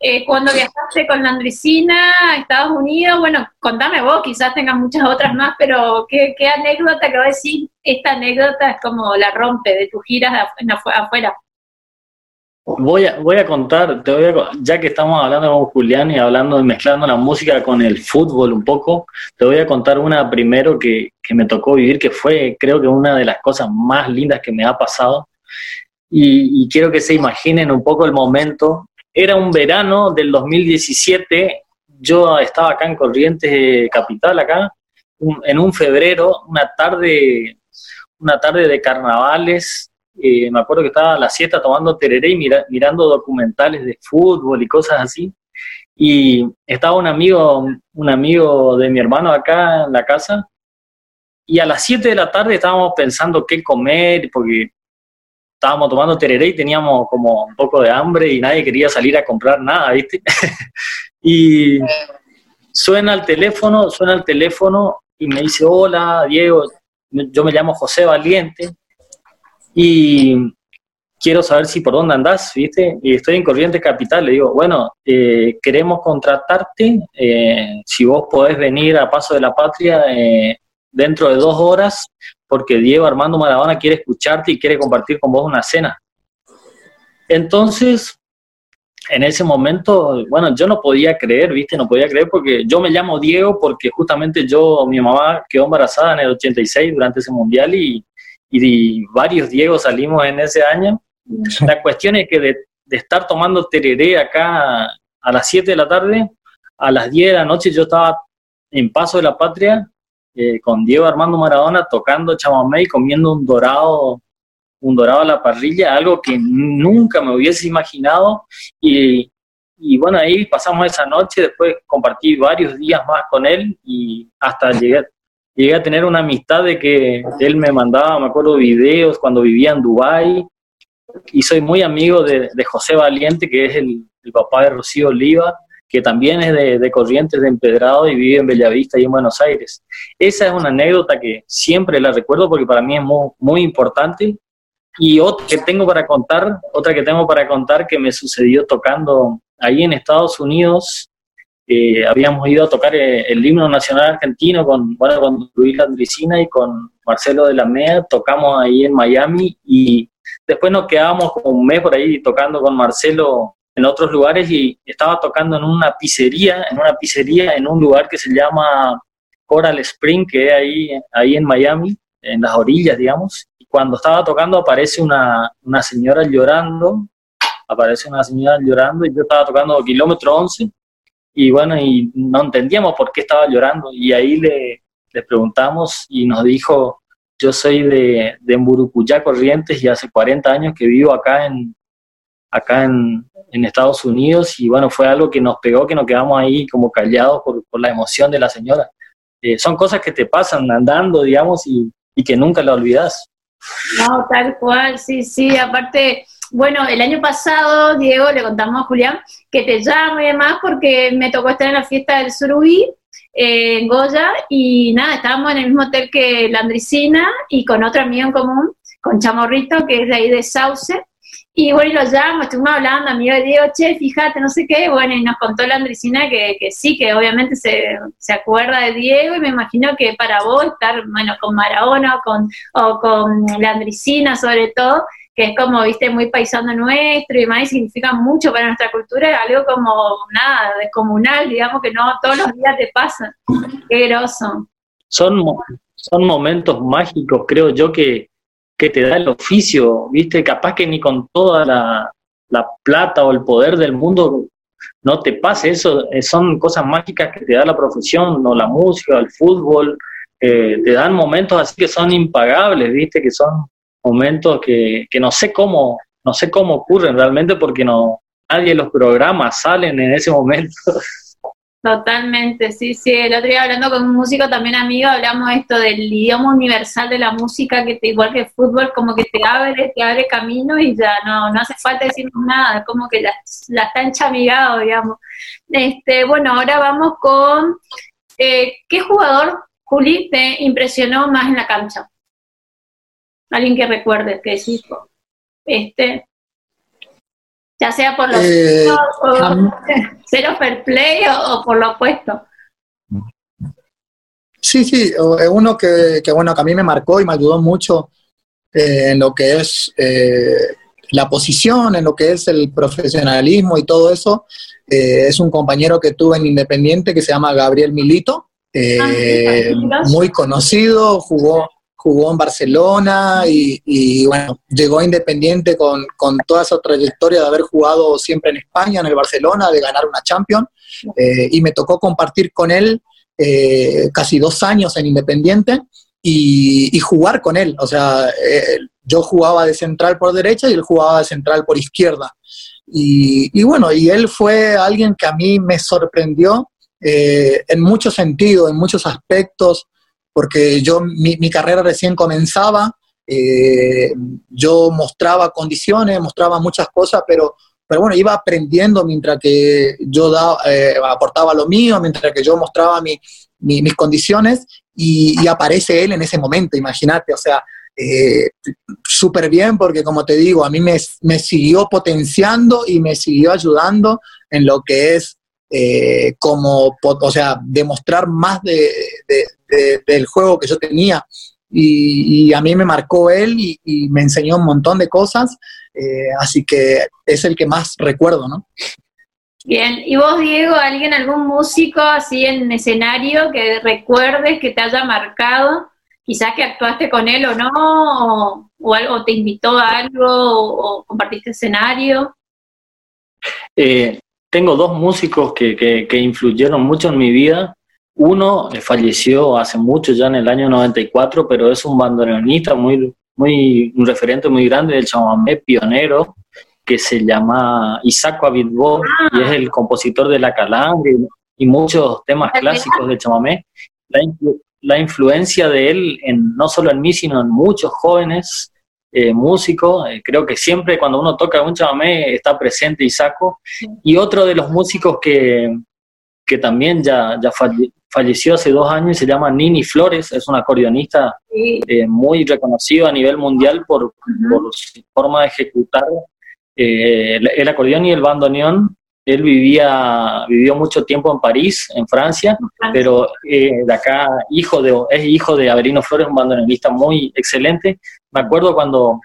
eh, cuando viajaste con la Andricina a Estados Unidos, bueno, contame vos, quizás tengas muchas otras más, pero ¿qué, anécdota que voy a decir? Esta anécdota es como la rompe de tus giras afuera. Voy a, voy a contar, te voy a, ya que estamos hablando con Julián y hablando, mezclando la música con el fútbol un poco, te voy a contar una primero que, que me tocó vivir, que fue creo que una de las cosas más lindas que me ha pasado. Y, quiero que se imaginen un poco el momento era un verano del 2017, yo estaba acá en Corrientes Capital, acá, en un febrero, una tarde, una tarde de carnavales, eh, me acuerdo que estaba a la siesta tomando tereré y mirando documentales de fútbol y cosas así, y estaba un amigo, un amigo de mi hermano acá en la casa, y a las 7 de la tarde estábamos pensando qué comer, porque estábamos tomando tereré y teníamos como un poco de hambre y nadie quería salir a comprar nada, ¿viste? y suena el teléfono, suena el teléfono y me dice, hola, Diego, yo me llamo José Valiente y quiero saber si por dónde andás, ¿viste? Y estoy en Corrientes Capital, le digo, bueno, eh, queremos contratarte, eh, si vos podés venir a Paso de la Patria eh, dentro de dos horas porque Diego Armando Maradona quiere escucharte y quiere compartir con vos una cena. Entonces, en ese momento, bueno, yo no podía creer, ¿viste? No podía creer porque yo me llamo Diego porque justamente yo, mi mamá quedó embarazada en el 86 durante ese mundial y, y varios Diego salimos en ese año. La cuestión es que de, de estar tomando tereré acá a las 7 de la tarde, a las 10 de la noche yo estaba en Paso de la Patria eh, con Diego Armando Maradona tocando chamamé y comiendo un dorado, un dorado a la parrilla, algo que nunca me hubiese imaginado. Y, y bueno, ahí pasamos esa noche, después compartí varios días más con él y hasta llegué, llegué a tener una amistad de que él me mandaba, me acuerdo, videos cuando vivía en Dubái y soy muy amigo de, de José Valiente, que es el, el papá de Rocío Oliva, que también es de, Corrientes de Empedrado y vive en Bellavista y en Buenos Aires. Esa es una anécdota que siempre la recuerdo porque para mí es muy, importante. Y otra que tengo para contar, otra que tengo para contar que me sucedió tocando ahí en Estados Unidos, habíamos ido a tocar eh, el himno nacional argentino con, bueno, con Luis Landricina y con Marcelo de la Mea, tocamos ahí en Miami y después nos quedábamos como un mes por ahí tocando con Marcelo en otros lugares y estaba tocando en una pizzería, en una pizzería en un lugar que se llama Coral Spring, que es ahí, ahí en Miami, en las orillas, digamos. Y cuando estaba tocando aparece una, una señora llorando, aparece una señora llorando y yo estaba tocando kilómetro 11 y bueno, y no entendíamos por qué estaba llorando y ahí le, le preguntamos y nos dijo, yo soy de, de Mburucuyá, Corrientes, y hace 40 años que vivo acá en, acá en, en, Estados Unidos y bueno, fue algo que nos pegó, que nos quedamos ahí como callados por, por la emoción de la señora. Eh, son cosas que te pasan andando, digamos, y, y que nunca la olvidas. No, tal cual, sí, sí, aparte, bueno, el año pasado, Diego, le contamos a Julián que te llamo y demás porque me tocó estar en la fiesta del Surubí eh, en Goya y nada, estábamos en el mismo hotel que Landricina y con otro amigo en común, con Chamorrito, que es de ahí de Sauce. Y bueno, y lo llamo, estuvimos hablando, amigo de Diego, che, fíjate, no sé qué, bueno, y nos contó la Andricina que, que sí, que obviamente se, se, acuerda de Diego, y me imagino que para vos estar, bueno, con Maradona o con, o con la Andricina sobre todo, que es como, viste, muy paisano nuestro y más, y significa mucho para nuestra cultura, algo como, nada, descomunal, digamos, que no todos los días te pasa. Qué groso. Son, son momentos mágicos, creo yo, que, que te da el oficio, viste, capaz que ni con toda la, la plata o el poder del mundo no te pase eso, eh, son cosas mágicas que te da la profesión, o la música, el fútbol, eh, te dan momentos así que son impagables, viste, que son momentos que, que no sé cómo, no sé cómo ocurren realmente porque no, nadie los programas salen en ese momento. Totalmente, sí, sí. El otro día hablando con un músico también amigo, hablamos esto del idioma universal de la música, que igual que el fútbol, como que te abre, te abre camino y ya no, no hace falta decir nada, como que la, la está enchamigado, digamos. Este, bueno, ahora vamos con eh, ¿qué jugador, Juli, te impresionó más en la cancha? Alguien que recuerde que decís, este, ya sea por los eh, cero fair play o, por lo opuesto. Sí, sí, es uno que, que, bueno, que a mí me marcó y me ayudó mucho eh, en lo que es eh, la posición, en lo que es el profesionalismo y todo eso. Eh, es un compañero que tuve en Independiente que se llama Gabriel Milito, ah, muy conocido, jugó jugó en Barcelona y, bueno, llegó a Independiente con, con, toda esa trayectoria de haber jugado siempre en España, en el Barcelona, de ganar una Champions, eh, y me tocó compartir con él eh, casi dos años en Independiente y, jugar con él. O sea, eh, yo jugaba de central por derecha y él jugaba de central por izquierda. Y, y bueno, y él fue alguien que a mí me sorprendió en muchos sentidos, en muchos aspectos porque yo, mi, mi carrera recién comenzaba, eh, yo mostraba condiciones, mostraba muchas cosas, pero, pero bueno, iba aprendiendo mientras que yo da, eh, aportaba lo mío, mientras que yo mostraba mi, mi, mis condiciones y, y, aparece él en ese momento, imagínate, o sea, eh, súper bien porque como te digo, a mí me, me, siguió potenciando y me siguió ayudando en lo que es eh, como, o sea, demostrar más de, del juego que yo tenía. Y, a mí me marcó él y, me enseñó un montón de cosas, eh, así que es el que más recuerdo, ¿no? Bien, ¿y vos, Diego, alguien, algún músico así en escenario que recuerdes que te haya marcado? Quizás que actuaste con él o no, o, algo, te invitó a algo, o, compartiste escenario. Eh, tengo dos músicos que, que, que, influyeron mucho en mi vida. Uno eh, falleció hace mucho, ya en el año 94, pero es un bandoneonista muy, muy, un referente muy grande del chamamé pionero, que se llama Isaac Abidbo, y es el compositor de La Calandra y, y muchos temas clásicos del chamamé. La, la, influencia de él, en, no solo en mí, sino en muchos jóvenes eh, músico, eh, creo que siempre cuando uno toca un chamamé está presente Isaco, y otro de los músicos que, que también ya, ya falleció hace dos años se llama Nini Flores, es una acordeonista eh, muy reconocido a nivel mundial por, por su forma de ejecutar el, el, acordeón y el bandoneón. Él vivía, vivió mucho tiempo en París, en Francia, pero eh, de acá hijo de, es hijo de Averino Flores, un bandoneonista muy excelente. Me acuerdo cuando,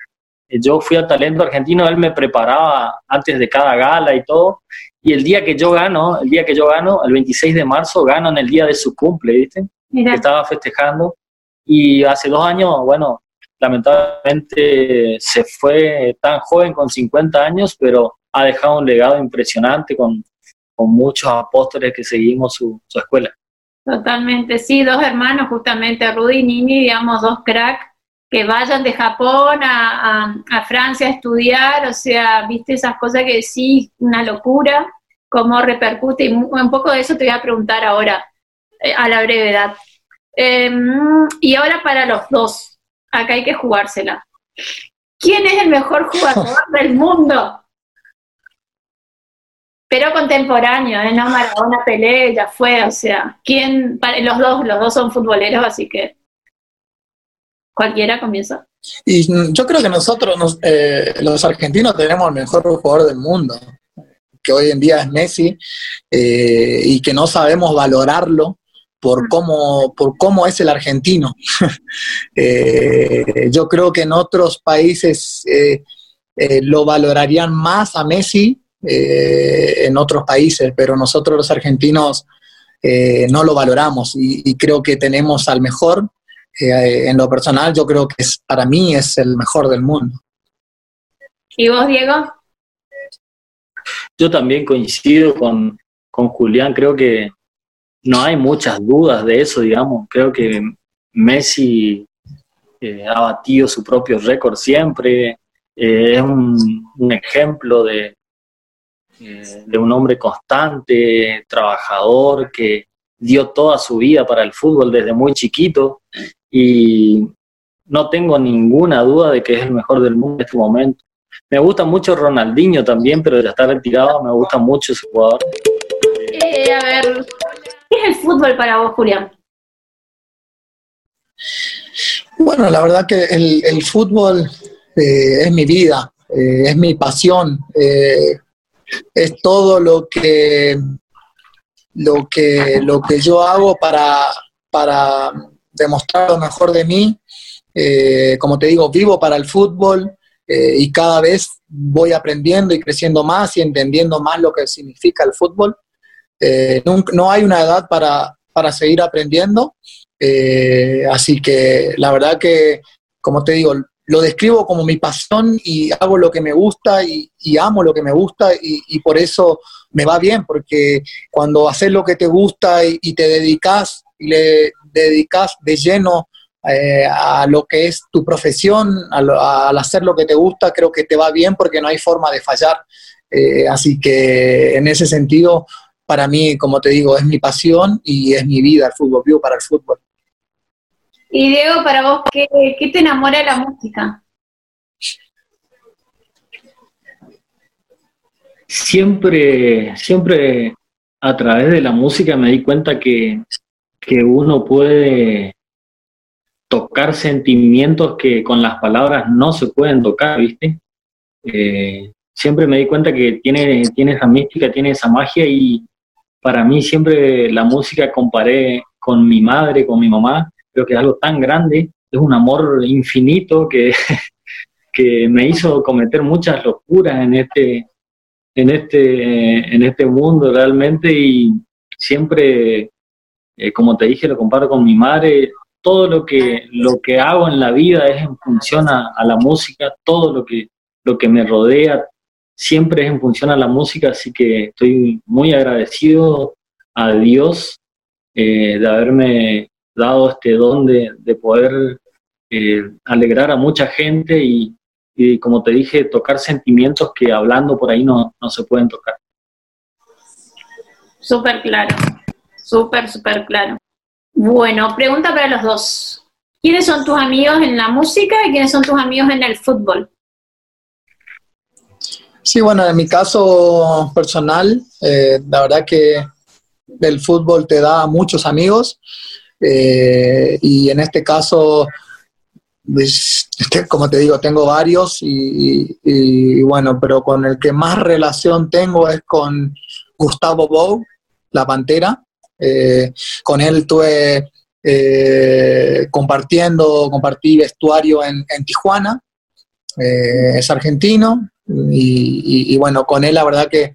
yo fui al talento argentino, él me preparaba antes de cada gala y todo, y el día que yo gano, el día que yo gano, el 26 de marzo, gano en el día de su cumple, ¿viste? Que estaba festejando, y hace dos años, bueno, lamentablemente se fue tan joven con 50 años, pero ha dejado un legado impresionante con, con muchos apóstoles que seguimos su, su escuela. Totalmente, sí, dos hermanos, justamente Rudy y Nini, digamos, dos cracks que vayan de Japón a, Francia a estudiar, o sea, viste esas cosas que sí, una locura, cómo repercute, y un poco de eso te voy a preguntar ahora, eh, a la brevedad. Em, y ahora para los dos, acá hay que jugársela. ¿Quién es el mejor jugador del mundo? Pero contemporáneo, ¿eh? no Maradona, Pelé, ya fue, o sea, ¿quién? Los dos, los dos son futboleros, así que cualquiera comienza. Y yo creo que nosotros, eh, los argentinos, tenemos el mejor jugador del mundo, que hoy en día es Messi, eh, y que no sabemos valorarlo por mm. cómo, por cómo es el argentino. Eh, yo creo que en otros países lo valorarían más a Messi en otros países, pero nosotros los argentinos no lo valoramos y, y creo que tenemos al mejor eh, en lo personal yo creo que es, para mí es el mejor del mundo. ¿Y vos, Diego? Yo también coincido con, Julián, creo que no hay muchas dudas de eso, digamos. Creo que Messi eh, ha batido su propio récord siempre, eh, es un, un, ejemplo de, de un hombre constante, trabajador, que dio toda su vida para el fútbol desde muy chiquito y no tengo ninguna duda de que es el mejor del mundo en este momento. Me gusta mucho Ronaldinho también, pero ya está retirado, me gusta mucho ese jugador. Eh, a ver, ¿qué es el fútbol para vos, Julián? Bueno, la verdad que el, fútbol eh, es mi vida, eh, es mi pasión, es todo lo que, lo que, lo que yo hago para, para demostrar lo mejor de mí. Eh, como te digo, vivo para el fútbol eh, y cada vez voy aprendiendo y creciendo más y entendiendo más lo que significa el fútbol. Eh, no, hay una edad para, para seguir aprendiendo, así que la verdad que, como te digo, lo describo como mi pasión y hago lo que me gusta y, amo lo que me gusta y, por eso me va bien, porque cuando haces lo que te gusta y, te dedicas y le dedicas de lleno eh, a lo que es tu profesión, al hacer lo que te gusta, creo que te va bien porque no hay forma de fallar. Eh, así que en ese sentido, para mí, como te digo, es mi pasión y es mi vida el fútbol, vivo para el fútbol. Y Diego, para vos, ¿qué, te enamora la música? Siempre, siempre a través de la música me di cuenta que que uno puede tocar sentimientos que con las palabras no se pueden tocar, ¿viste? Eh, siempre me di cuenta que tiene, tiene esa mística, tiene esa magia y para mí siempre la música comparé con mi madre, con mi mamá, creo que es algo tan grande, es un amor infinito que, que me hizo cometer muchas locuras en este, en este, en este mundo realmente y siempre eh, como te dije, lo comparo con mi madre. Todo lo que, lo que hago en la vida es en función a, la música, todo lo que, lo que me rodea siempre es en función a la música, así que estoy muy agradecido a Dios eh, de haberme dado este don de, poder eh, alegrar a mucha gente y, y, como te dije, tocar sentimientos que hablando por ahí no, no se pueden tocar. Súper claro. Súper, súper claro. Bueno, pregunta para los dos. ¿Quiénes son tus amigos en la música y quiénes son tus amigos en el fútbol? Sí, bueno, en mi caso personal, eh, la verdad que el fútbol te da muchos amigos eh, y en este caso, pues, como te digo, tengo varios y, bueno, pero con el que más relación tengo es con Gustavo Bou, la Pantera, eh, con él estuve eh, compartiendo, compartí vestuario en, Tijuana es argentino y, bueno, con él la verdad que,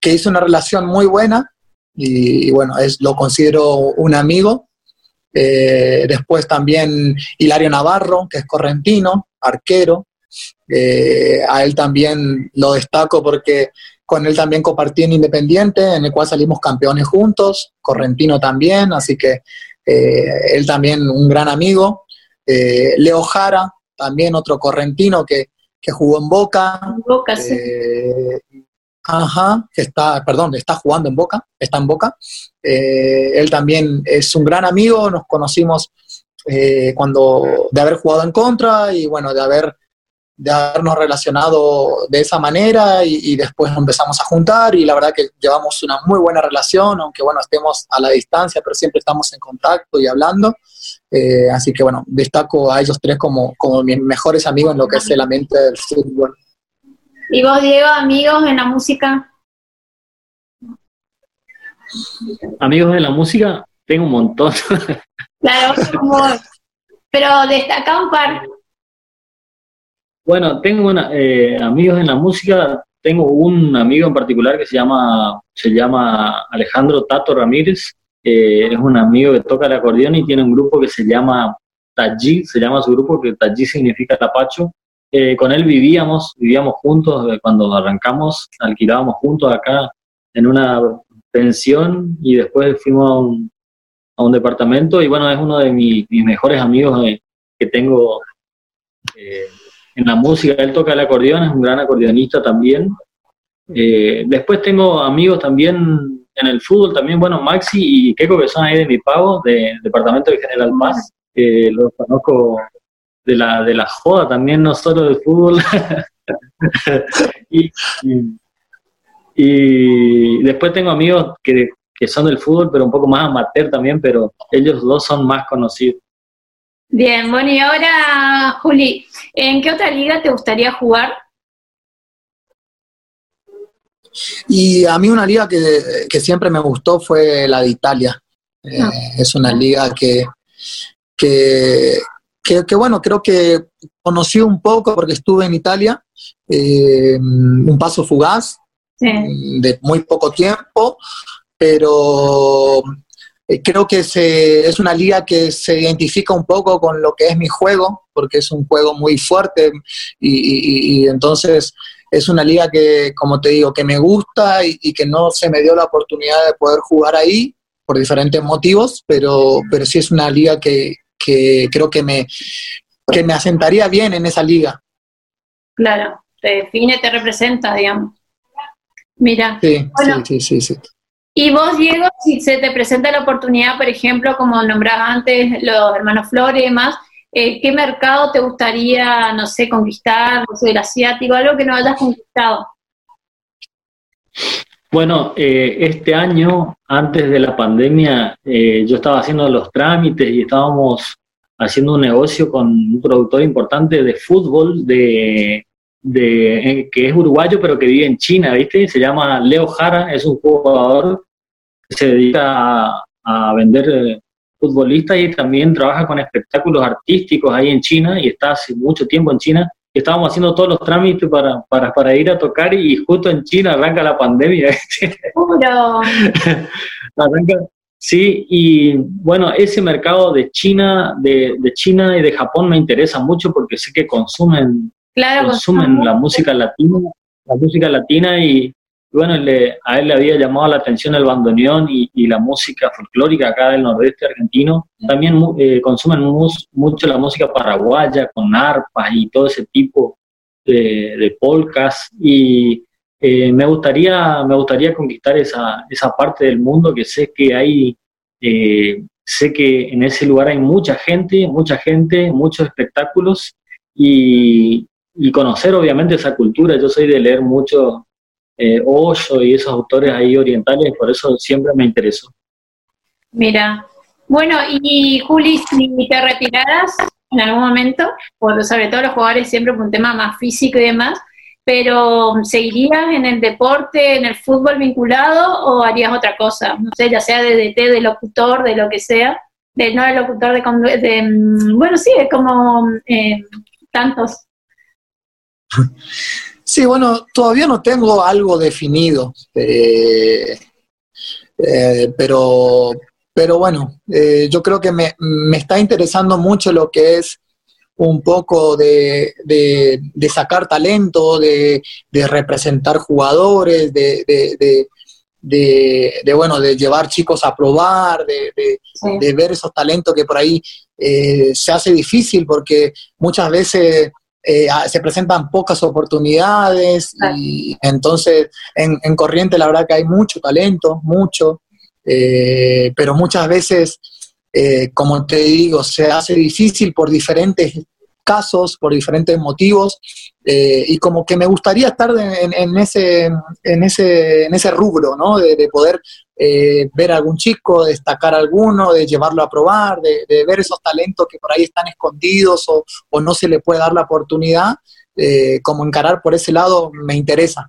que hice una relación muy buena y, bueno, es, lo considero un amigo. Eh, después también Hilario Navarro, que es correntino, arquero. Eh, a él también lo destaco porque con él también compartí en Independiente, en el cual salimos campeones juntos, correntino también, así que él también un gran amigo. Leo Jara, también otro correntino que, que jugó en Boca. Boca, sí. Ajá, que está, perdón, está jugando en Boca, está en Boca. Eh, él también es un gran amigo, nos conocimos eh, cuando de haber jugado en contra y bueno, de haber de habernos relacionado de esa manera y, y, después empezamos a juntar y la verdad que llevamos una muy buena relación, aunque bueno, estemos a la distancia, pero siempre estamos en contacto y hablando. Eh, así que bueno, destaco a ellos tres como, como mis mejores amigos en lo que es el ambiente del fútbol. ¿Y vos, Diego, amigos en la música? Amigos en la música, tengo un montón. Claro, como, pero destaca un par. Bueno, tengo una, eh, amigos en la música, tengo un amigo en particular que se llama, se llama Alejandro Tato Ramírez, es un amigo que toca el acordeón y tiene un grupo que se llama Taji, se llama su grupo, que Taji significa tapacho. Eh, con él vivíamos, vivíamos juntos, eh, cuando arrancamos alquilábamos juntos acá en una pensión y después fuimos a un, a un departamento y bueno, es uno de mis, mejores amigos eh, que tengo en la música. Él toca el acordeón, es un gran acordeonista también. después tengo amigos también en el fútbol también, bueno, Maxi y Keiko, que son ahí de mi pago, del departamento de General Paz, los conozco de la, de la joda también, no solo del fútbol. y, y, después tengo amigos que, que son del fútbol, pero un poco más amateur también, pero ellos dos son más conocidos. Bien, bueno, y ahora, Juli, ¿en qué otra liga te gustaría jugar? Y a mí una liga que, siempre me gustó fue la de Italia. Eh, ah. Es una liga que, que, bueno, creo que conocí un poco porque estuve en Italia, eh, un paso fugaz, de muy poco tiempo, pero eh, creo que se, es una liga que se identifica un poco con lo que es mi juego, porque es un juego muy fuerte y entonces es una liga que, como te digo, que me gusta y, que no se me dio la oportunidad de poder jugar ahí por diferentes motivos, pero, pero sí es una liga que, creo que me, que me asentaría bien en esa liga. Claro, te define, te representa, digamos. Mira. Sí, sí, sí, sí, Y vos, Diego, si se te presenta la oportunidad, por ejemplo, como nombrabas antes los hermanos Flores y demás, eh, ¿qué mercado te gustaría, no sé, conquistar, no sé, el asiático, algo que no hayas conquistado? Bueno, eh, este año, antes de la pandemia, eh, yo estaba haciendo los trámites y estábamos haciendo un negocio con un productor importante de fútbol de, de, que es uruguayo pero que vive en China, ¿viste? Se llama Leo Jara, es un jugador que se dedica a, a vender futbolista y también trabaja con espectáculos artísticos ahí en China y está hace mucho tiempo en China. Estábamos haciendo todos los trámites para, para, para ir a tocar y justo en China arranca la pandemia. arranca, sí, y bueno, ese mercado de China, de, de, China y de Japón me interesa mucho porque sé que consumen, consumen la música latina, la música latina y, bueno, a él le había llamado la atención el bandoneón y, la música folclórica acá del nordeste argentino. También eh, consumen mucho la música paraguaya con arpas y todo ese tipo de, polcas. Y eh, me, gustaría, me gustaría conquistar esa, esa parte del mundo que sé que hay, eh, sé que en ese lugar hay mucha gente, mucha gente, muchos espectáculos y, y conocer obviamente esa cultura. Yo soy de leer mucho eh, y esos autores ahí orientales, por eso siempre me interesó. Mira, bueno, y Juli, si te retiraras en algún momento, por, sobre todo los jugadores siempre por un tema más físico y demás, pero ¿seguirías en el deporte, en el fútbol vinculado o harías otra cosa? No sé, ya sea de DT, de locutor, de lo que sea, de no de locutor, de, de mm, bueno, sí, es como eh, tantos Sí, bueno, todavía no tengo algo definido, eh, eh, pero, pero bueno, eh, yo creo que me, me, está interesando mucho lo que es un poco de, de, sacar talento, de, de, representar jugadores, de, de, bueno, de llevar chicos a probar, de, ver esos talentos que por ahí eh, se hace difícil porque muchas veces eh, se presentan pocas oportunidades y entonces en, en, Corriente la verdad que hay mucho talento, mucho, eh, pero muchas veces, como te digo, se hace difícil por diferentes casos, por diferentes motivos, eh, y como que me gustaría estar en, ese, en, ese, en ese rubro, ¿no? De, poder eh, ver a algún chico, destacar a alguno, de llevarlo a probar, de, ver esos talentos que por ahí están escondidos o, o no se le puede dar la oportunidad, eh, como encarar por ese lado me interesa.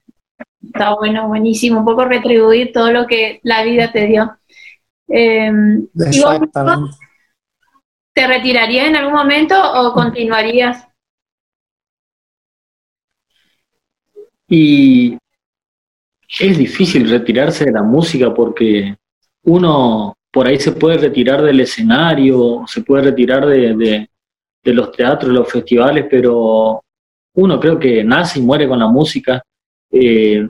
Está bueno, buenísimo, un poco retribuir todo lo que la vida te dio. Exactamente. ¿Te retirarías en algún momento o continuarías? Y es difícil retirarse de la música porque uno por ahí se puede retirar del escenario, se puede retirar de, los teatros, de los festivales, pero uno creo que nace y muere con la música. Eh,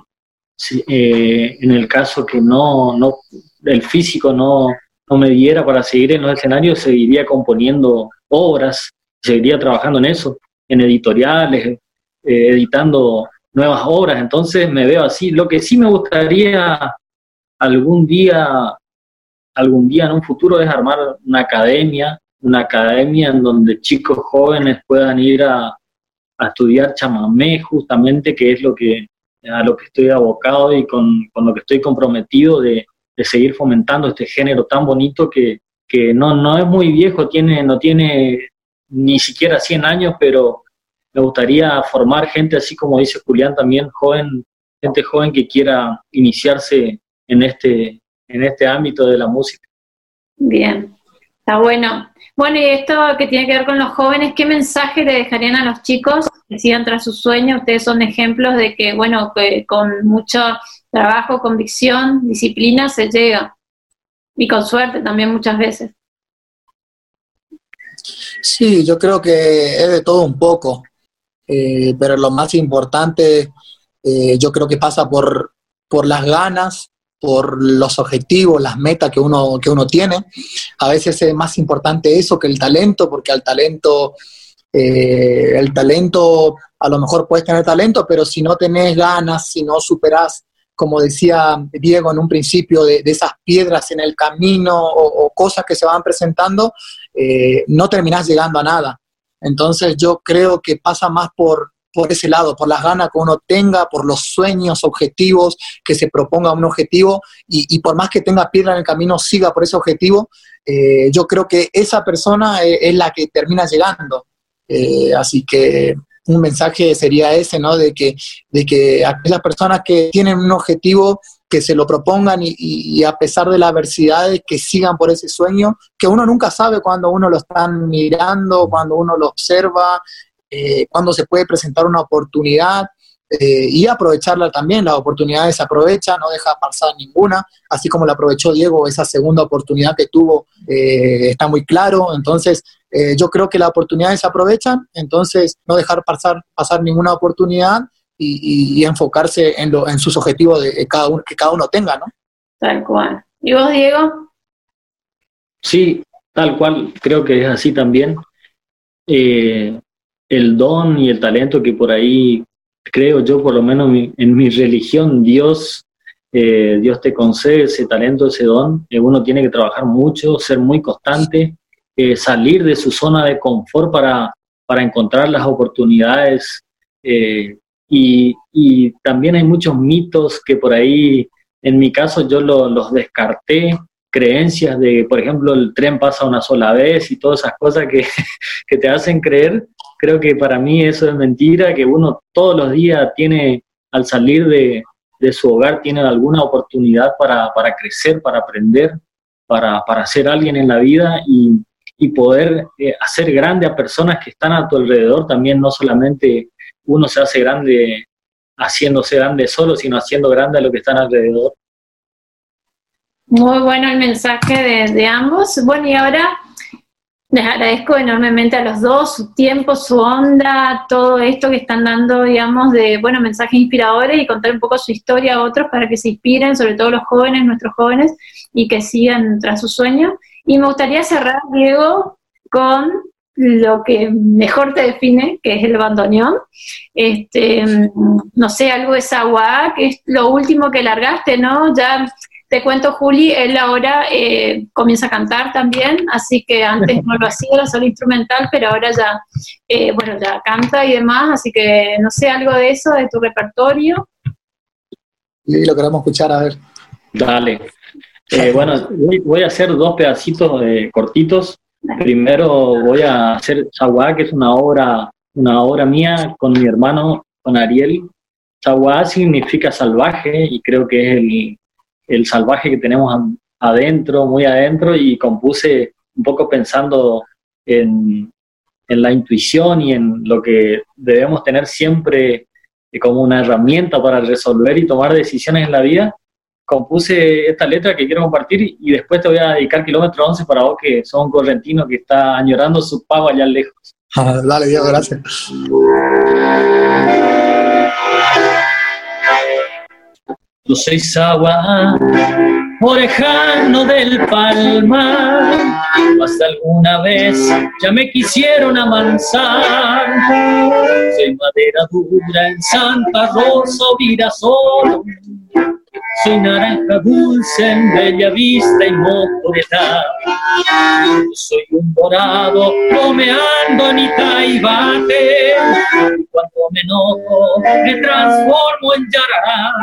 eh, en el caso que no, no, el físico no, no me diera para seguir en los escenarios, seguiría componiendo obras, seguiría trabajando en eso, en editoriales, eh, editando nuevas obras, entonces me veo así. Lo que sí me gustaría algún día, algún día en un futuro es armar una academia, una academia en donde chicos jóvenes puedan ir a, a estudiar chamamé justamente, que es lo que a lo que estoy abocado y con, con lo que estoy comprometido de, de seguir fomentando este género tan bonito que, que no, no es muy viejo, tiene, no tiene ni siquiera 100 años, pero me gustaría formar gente así como dice Julián también, joven, gente joven que quiera iniciarse en este, en este ámbito de la música. Bien, está bueno. Bueno, y esto que tiene que ver con los jóvenes, ¿qué mensaje le dejarían a los chicos que sigan tras sus sueños? Ustedes son ejemplos de que, bueno, que con mucho trabajo, convicción, disciplina se llega. Y con suerte también muchas veces. Sí, yo creo que es de todo un poco, eh, pero lo más importante eh, yo creo que pasa por, por las ganas, por los objetivos, las metas que uno, que uno tiene. A veces es más importante eso que el talento, porque al talento, eh, el talento, a lo mejor puedes tener talento, pero si no tenés ganas, si no superás como decía Diego en un principio, de, esas piedras en el camino o, cosas que se van presentando, eh, no terminás llegando a nada. Entonces yo creo que pasa más por, por ese lado, por las ganas que uno tenga, por los sueños, objetivos, que se proponga un objetivo y, por más que tenga piedra en el camino, siga por ese objetivo. Eh, yo creo que esa persona es, es la que termina llegando. Eh, así que un mensaje sería ese, ¿no? De que, de que aquellas personas que tienen un objetivo, que se lo propongan y, a pesar de las adversidades, que sigan por ese sueño, que uno nunca sabe cuando uno lo están mirando, cuando uno lo observa, eh, cuando se puede presentar una oportunidad. Eh, y aprovecharla también, las oportunidades se aprovechan, no deja pasar ninguna, así como la aprovechó Diego, esa segunda oportunidad que tuvo eh, está muy claro, entonces eh, yo creo que las oportunidades se aprovechan, entonces no dejar pasar, pasar ninguna oportunidad y, enfocarse en, lo, en sus objetivos de, cada uno, que cada uno tenga, ¿no? Tal cual. ¿Y vos, Diego? Sí, tal cual, creo que es así también. el don y el talento que por ahí creo yo, por lo menos en mi religión, Dios, eh, Dios te concede ese talento, ese don. Eh, uno tiene que trabajar mucho, ser muy constante, eh, salir de su zona de confort para, para encontrar las oportunidades. Y, y, también hay muchos mitos que por ahí, en mi caso, yo los descarté creencias de, por ejemplo, el tren pasa una sola vez y todas esas cosas que, que te hacen creer creo que para mí eso es mentira, que uno todos los días tiene, al salir de, su hogar, tiene alguna oportunidad para, crecer, para aprender, para, ser alguien en la vida y, poder eh, hacer grande a personas que están a tu alrededor, también no solamente uno se hace grande haciéndose grande solo, sino haciendo grande a lo que están alrededor. Muy bueno el mensaje de, de ambos. Bueno, y ahora les agradezco enormemente a los dos su tiempo, su onda, todo esto que están dando, digamos, de, bueno, mensajes inspiradores y contar un poco su historia a otros para que se inspiren, sobre todo los jóvenes, nuestros jóvenes, y que sigan tras sus sueños. Y me gustaría cerrar, Diego, con lo que mejor te define, que es el bandoneón. Este, no sé, algo de esa que es lo último que largaste, ¿no? Ya te cuento, Juli, él ahora eh, comienza a cantar también, así que antes no lo hacía, era solo instrumental, pero ahora ya, eh, bueno, ya canta y demás, así que no sé, algo de eso, de tu repertorio. Sí, lo queremos escuchar, a ver. Dale. Eh, bueno, voy, a hacer dos pedacitos cortitos. Primero voy a hacer Chaguá, que es una obra, una obra mía con mi hermano, con Ariel. Chaguá significa salvaje y creo que es el, el salvaje que tenemos adentro, muy adentro, y compuse un poco pensando en, la intuición y en lo que debemos tener siempre como una herramienta para resolver y tomar decisiones en la vida, compuse esta letra que quiero compartir y después te voy a dedicar kilómetro 11 para vos que sos un correntino que está añorando su pago allá lejos. Dale, Diego, gracias. Yo soy Sagua, orejano del palmar, hasta alguna vez ya me quisieron amansar. Soy madera dura en Santa Rosa o solo. Soy naranja dulce en bella vista y mojo de Yo soy un dorado ando en Itaibate. Y cuando me enojo me transformo en yará.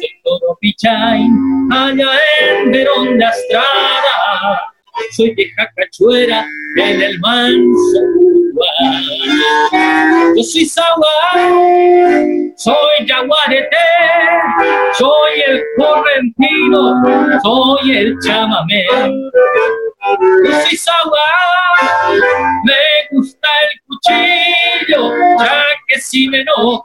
Soy todo pichain allá en Verón de Astrada. Soy de Jacachuera en el manso yo soy Sawa, soy Yaguarete, soy el correntino, soy el chamamé. Yo soy Sawa, me gusta el cuchillo, ya que si me enojo,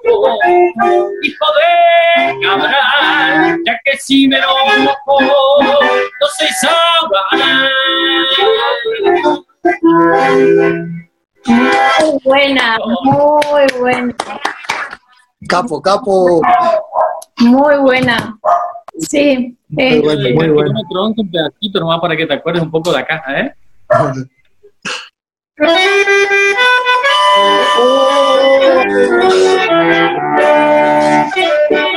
hijo de cabral, ya que si me enojo, yo soy Sawa. Muy buena, muy buena. Capo, capo. Muy buena. Sí. Muy eh. bueno, muy bueno. un pedacito nomás para que te acuerdes un poco de la caja, ¿eh? Oh,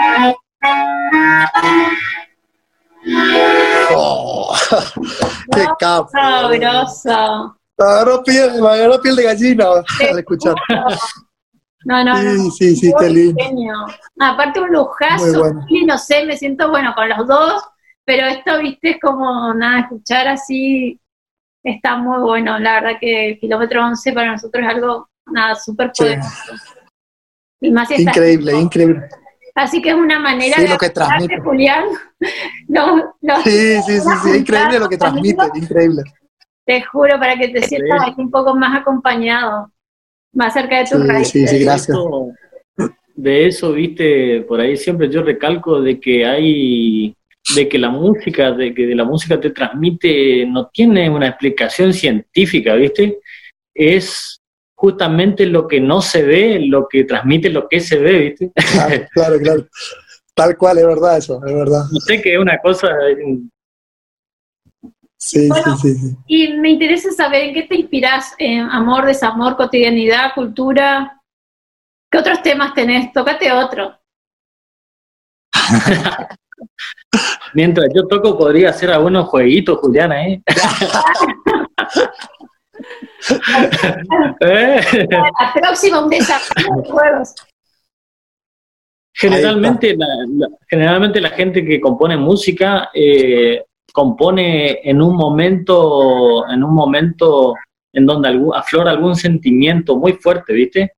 qué capo. Sabroso. Me agarró piel, me agarró piel de gallina al escuchar. No, no, no. Sí, sí, sí, qué lindo. Aparte un lujazo, bueno. no sé, me siento bueno con los dos, pero esto, viste, es como nada, escuchar así está muy bueno. La verdad que el kilómetro 11 para nosotros es algo, nada, súper poderoso. increíble, increíble. Así que es una manera de lo que transmite. Julián. No, no, sí, sí, sí, sí, increíble lo que transmite, increíble. Te juro, para que te sientas aquí un poco más acompañado, más cerca de tu sí, Sí, sí, gracias. De eso, viste, por ahí siempre yo recalco de que hay, de que la música, de que de la música te transmite, no tiene una explicación científica, viste, es justamente lo que no se ve, lo que transmite lo que se ve, viste. Claro, claro, claro. Tal cual, es verdad eso, es verdad. No sé que es una cosa Sí, sí, sí, Y me interesa saber en qué te inspiras, en amor, desamor, cotidianidad, cultura. ¿Qué otros temas tenés? Tócate otro. Mientras yo toco podría hacer algunos jueguitos, Juliana, ¿eh? ¿Eh? La próxima, un desafío de juegos. Generalmente la, generalmente la gente que compone música eh, compone en un momento, en un momento en donde aflora algún sentimiento muy fuerte, ¿viste?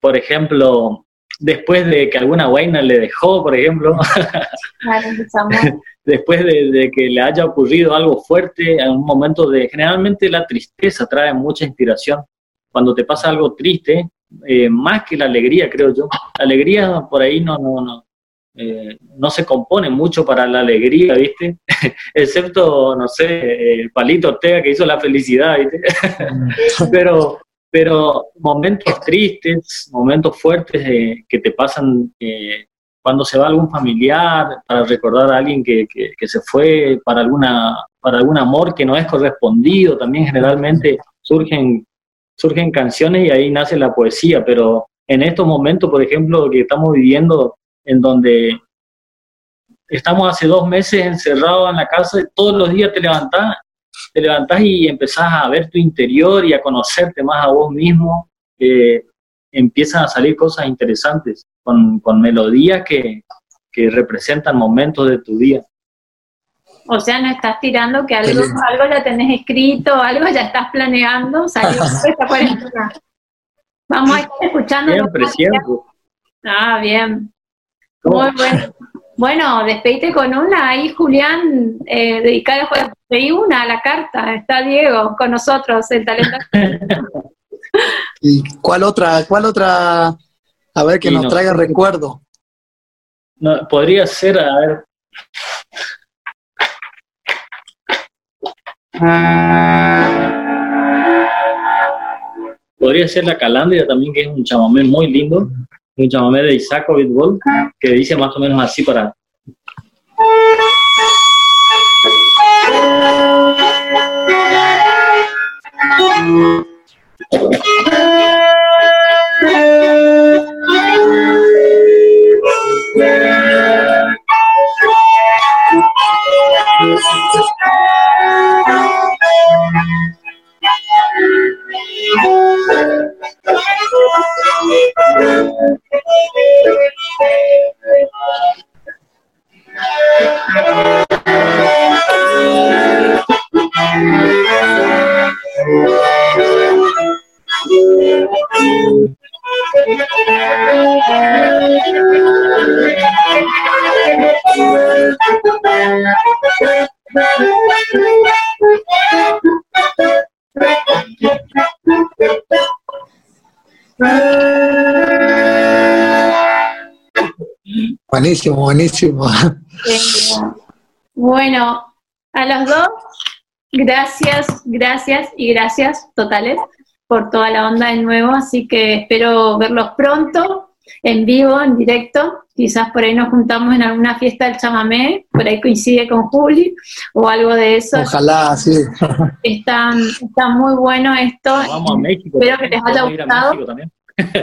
Por ejemplo, después de que alguna guaina le dejó, por ejemplo, después de, que le haya ocurrido algo fuerte, en un momento de, generalmente la tristeza trae mucha inspiración. Cuando te pasa algo triste, eh, más que la alegría, creo yo. La alegría por ahí no, no, no, eh, no se compone mucho para la alegría, ¿viste? Excepto, no sé, el Palito Ortega que hizo la felicidad, ¿viste? pero, pero momentos tristes, momentos fuertes eh, que te pasan eh, cuando se va algún familiar, para recordar a alguien que, que, se fue, para, alguna, para algún amor que no es correspondido, también generalmente surgen, surgen canciones y ahí nace la poesía, pero en estos momentos, por ejemplo, que estamos viviendo, en donde estamos hace dos meses encerrados en la casa, todos los días te levantás, te levantás y empezás a ver tu interior y a conocerte más a vos mismo, eh, empiezan a salir cosas interesantes con, con melodías que, que, representan momentos de tu día. O sea, no estás tirando que algo, algo ya tenés escrito, algo ya estás planeando, Vamos a estar escuchando. Siempre, siempre. Ah, bien. Muy bueno. Bueno, despedite con una. Ahí Julián, eh, dedicada a una a la carta. Está Diego con nosotros, el talento. ¿Y cuál otra? ¿Cuál otra? A ver, que nos traiga recuerdo. No, podría ser, a ver. Podría ser la Calandria también, que es un chamamé muy lindo un chamamé de Isaac Bitbol, que dice más o menos así para... Buenísimo, buenísimo. Bueno, a los dos, gracias, gracias y gracias totales por toda la onda de nuevo, así que espero verlos pronto, en vivo, en directo. Quizás por ahí nos juntamos en alguna fiesta del chamamé, por ahí coincide con Juli o algo de eso. Ojalá, sí. Está, está muy bueno esto. Vamos a México. Espero que les haya gustado.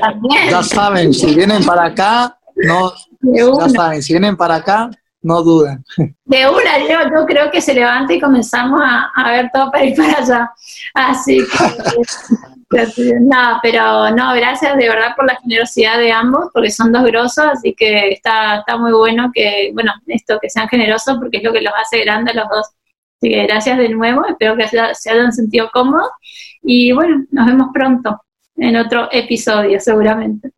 También. Ya saben, si vienen para acá, no, ya saben, si vienen para acá, no duden. De una, yo, yo creo que se levanta y comenzamos a, a, ver todo para ir para allá. Así que, no, pero no, gracias de verdad por la generosidad de ambos, porque son dos grosos, así que está, está muy bueno que, bueno, esto, que sean generosos, porque es lo que los hace grandes los dos. Así que gracias de nuevo, espero que se hayan sentido cómodos y bueno, nos vemos pronto en otro episodio seguramente.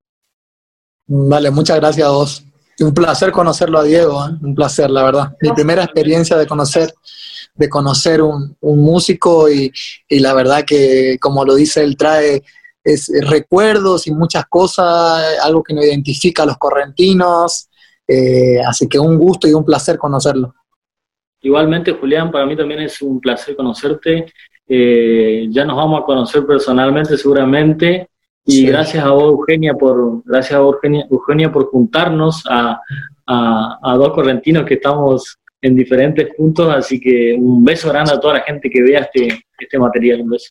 Vale, muchas gracias a vos. Un placer conocerlo a Diego, ¿eh? un placer, la verdad. Mi primera experiencia de conocer, de conocer un, músico y, la verdad que, como lo dice él, trae es, recuerdos y muchas cosas, algo que nos identifica a los correntinos. Eh, así que un gusto y un placer conocerlo. Igualmente, Julián, para mí también es un placer conocerte. Eh, ya nos vamos a conocer personalmente seguramente y gracias a vos, Eugenia, por, gracias a Eugenia, Eugenia por juntarnos a, a, dos correntinos que estamos en diferentes puntos. Así que un beso grande a toda la gente que vea este, este material. Un beso.